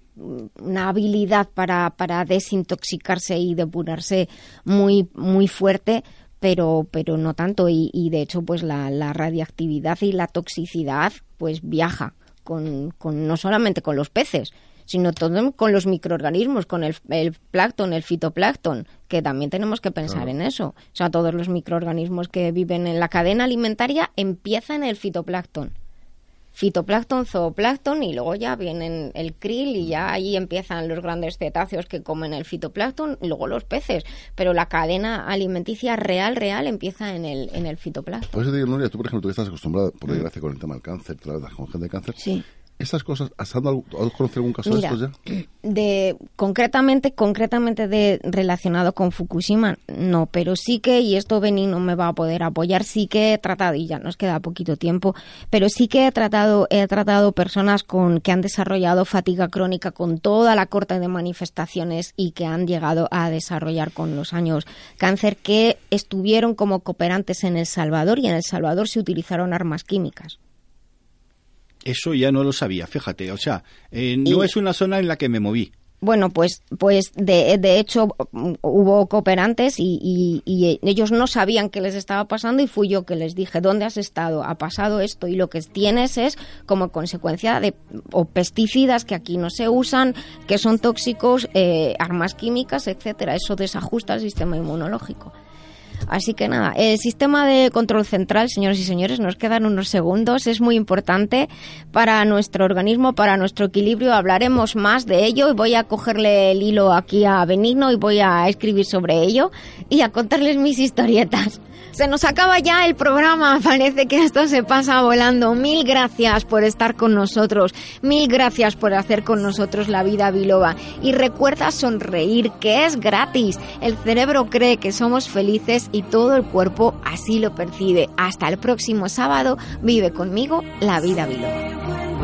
una habilidad para, para desintoxicarse y depurarse muy, muy fuerte pero pero no tanto y, y de hecho pues la, la radiactividad y la toxicidad pues viaja con, con no solamente con los peces sino todo con los microorganismos con el, el plancton el fitoplancton que también tenemos que pensar Claro. en eso o sea todos los microorganismos que viven en la cadena alimentaria empiezan en el fitoplancton fitoplancton, zooplancton y luego ya vienen el krill y ya ahí empiezan los grandes cetáceos que comen el fitoplancton y luego los peces. Pero la cadena alimenticia real, real empieza en el, en el fitoplancton. Por eso te digo, Nuria, tú, por ejemplo, tú que estás acostumbrada, por desgracia, con el tema del cáncer, trabajas con gente de cáncer. Sí. Estas cosas, ¿has, dado algo- ¿has conocido algún caso Mira, de estos ya? de concretamente concretamente de relacionado con Fukushima no pero sí que y esto Beni no me va a poder apoyar sí que he tratado y ya nos queda poquito tiempo pero sí que he tratado he tratado personas con que han desarrollado fatiga crónica con toda la corte de manifestaciones y que han llegado a desarrollar con los años cáncer que estuvieron como cooperantes en El Salvador y en El Salvador se utilizaron armas químicas Eso ya no lo sabía, fíjate. O sea, eh, no Y- es una zona en la que me moví. Bueno, pues, pues de, de hecho hubo cooperantes y, y- y ellos no sabían qué les estaba pasando y fui yo que les dije, ¿dónde has estado? Ha pasado esto y lo que tienes es como consecuencia de o pesticidas que aquí no se usan, que son tóxicos, eh, armas químicas, etcétera. Eso desajusta el sistema inmunológico. Así que nada, el sistema de control central, señores y señores, nos quedan unos segundos. Es muy importante para nuestro organismo, para nuestro equilibrio. Hablaremos más de ello y voy a cogerle el hilo aquí a Benigno y voy a escribir sobre ello y a contarles mis historietas. Se nos acaba ya el programa, parece que esto se pasa volando. Mil gracias por estar con nosotros, mil gracias por hacer con nosotros la vida biloba. Y recuerda sonreír, que es gratis. El cerebro cree que somos felices y todo el cuerpo así lo percibe. Hasta el próximo sábado, vive conmigo la vida biloba.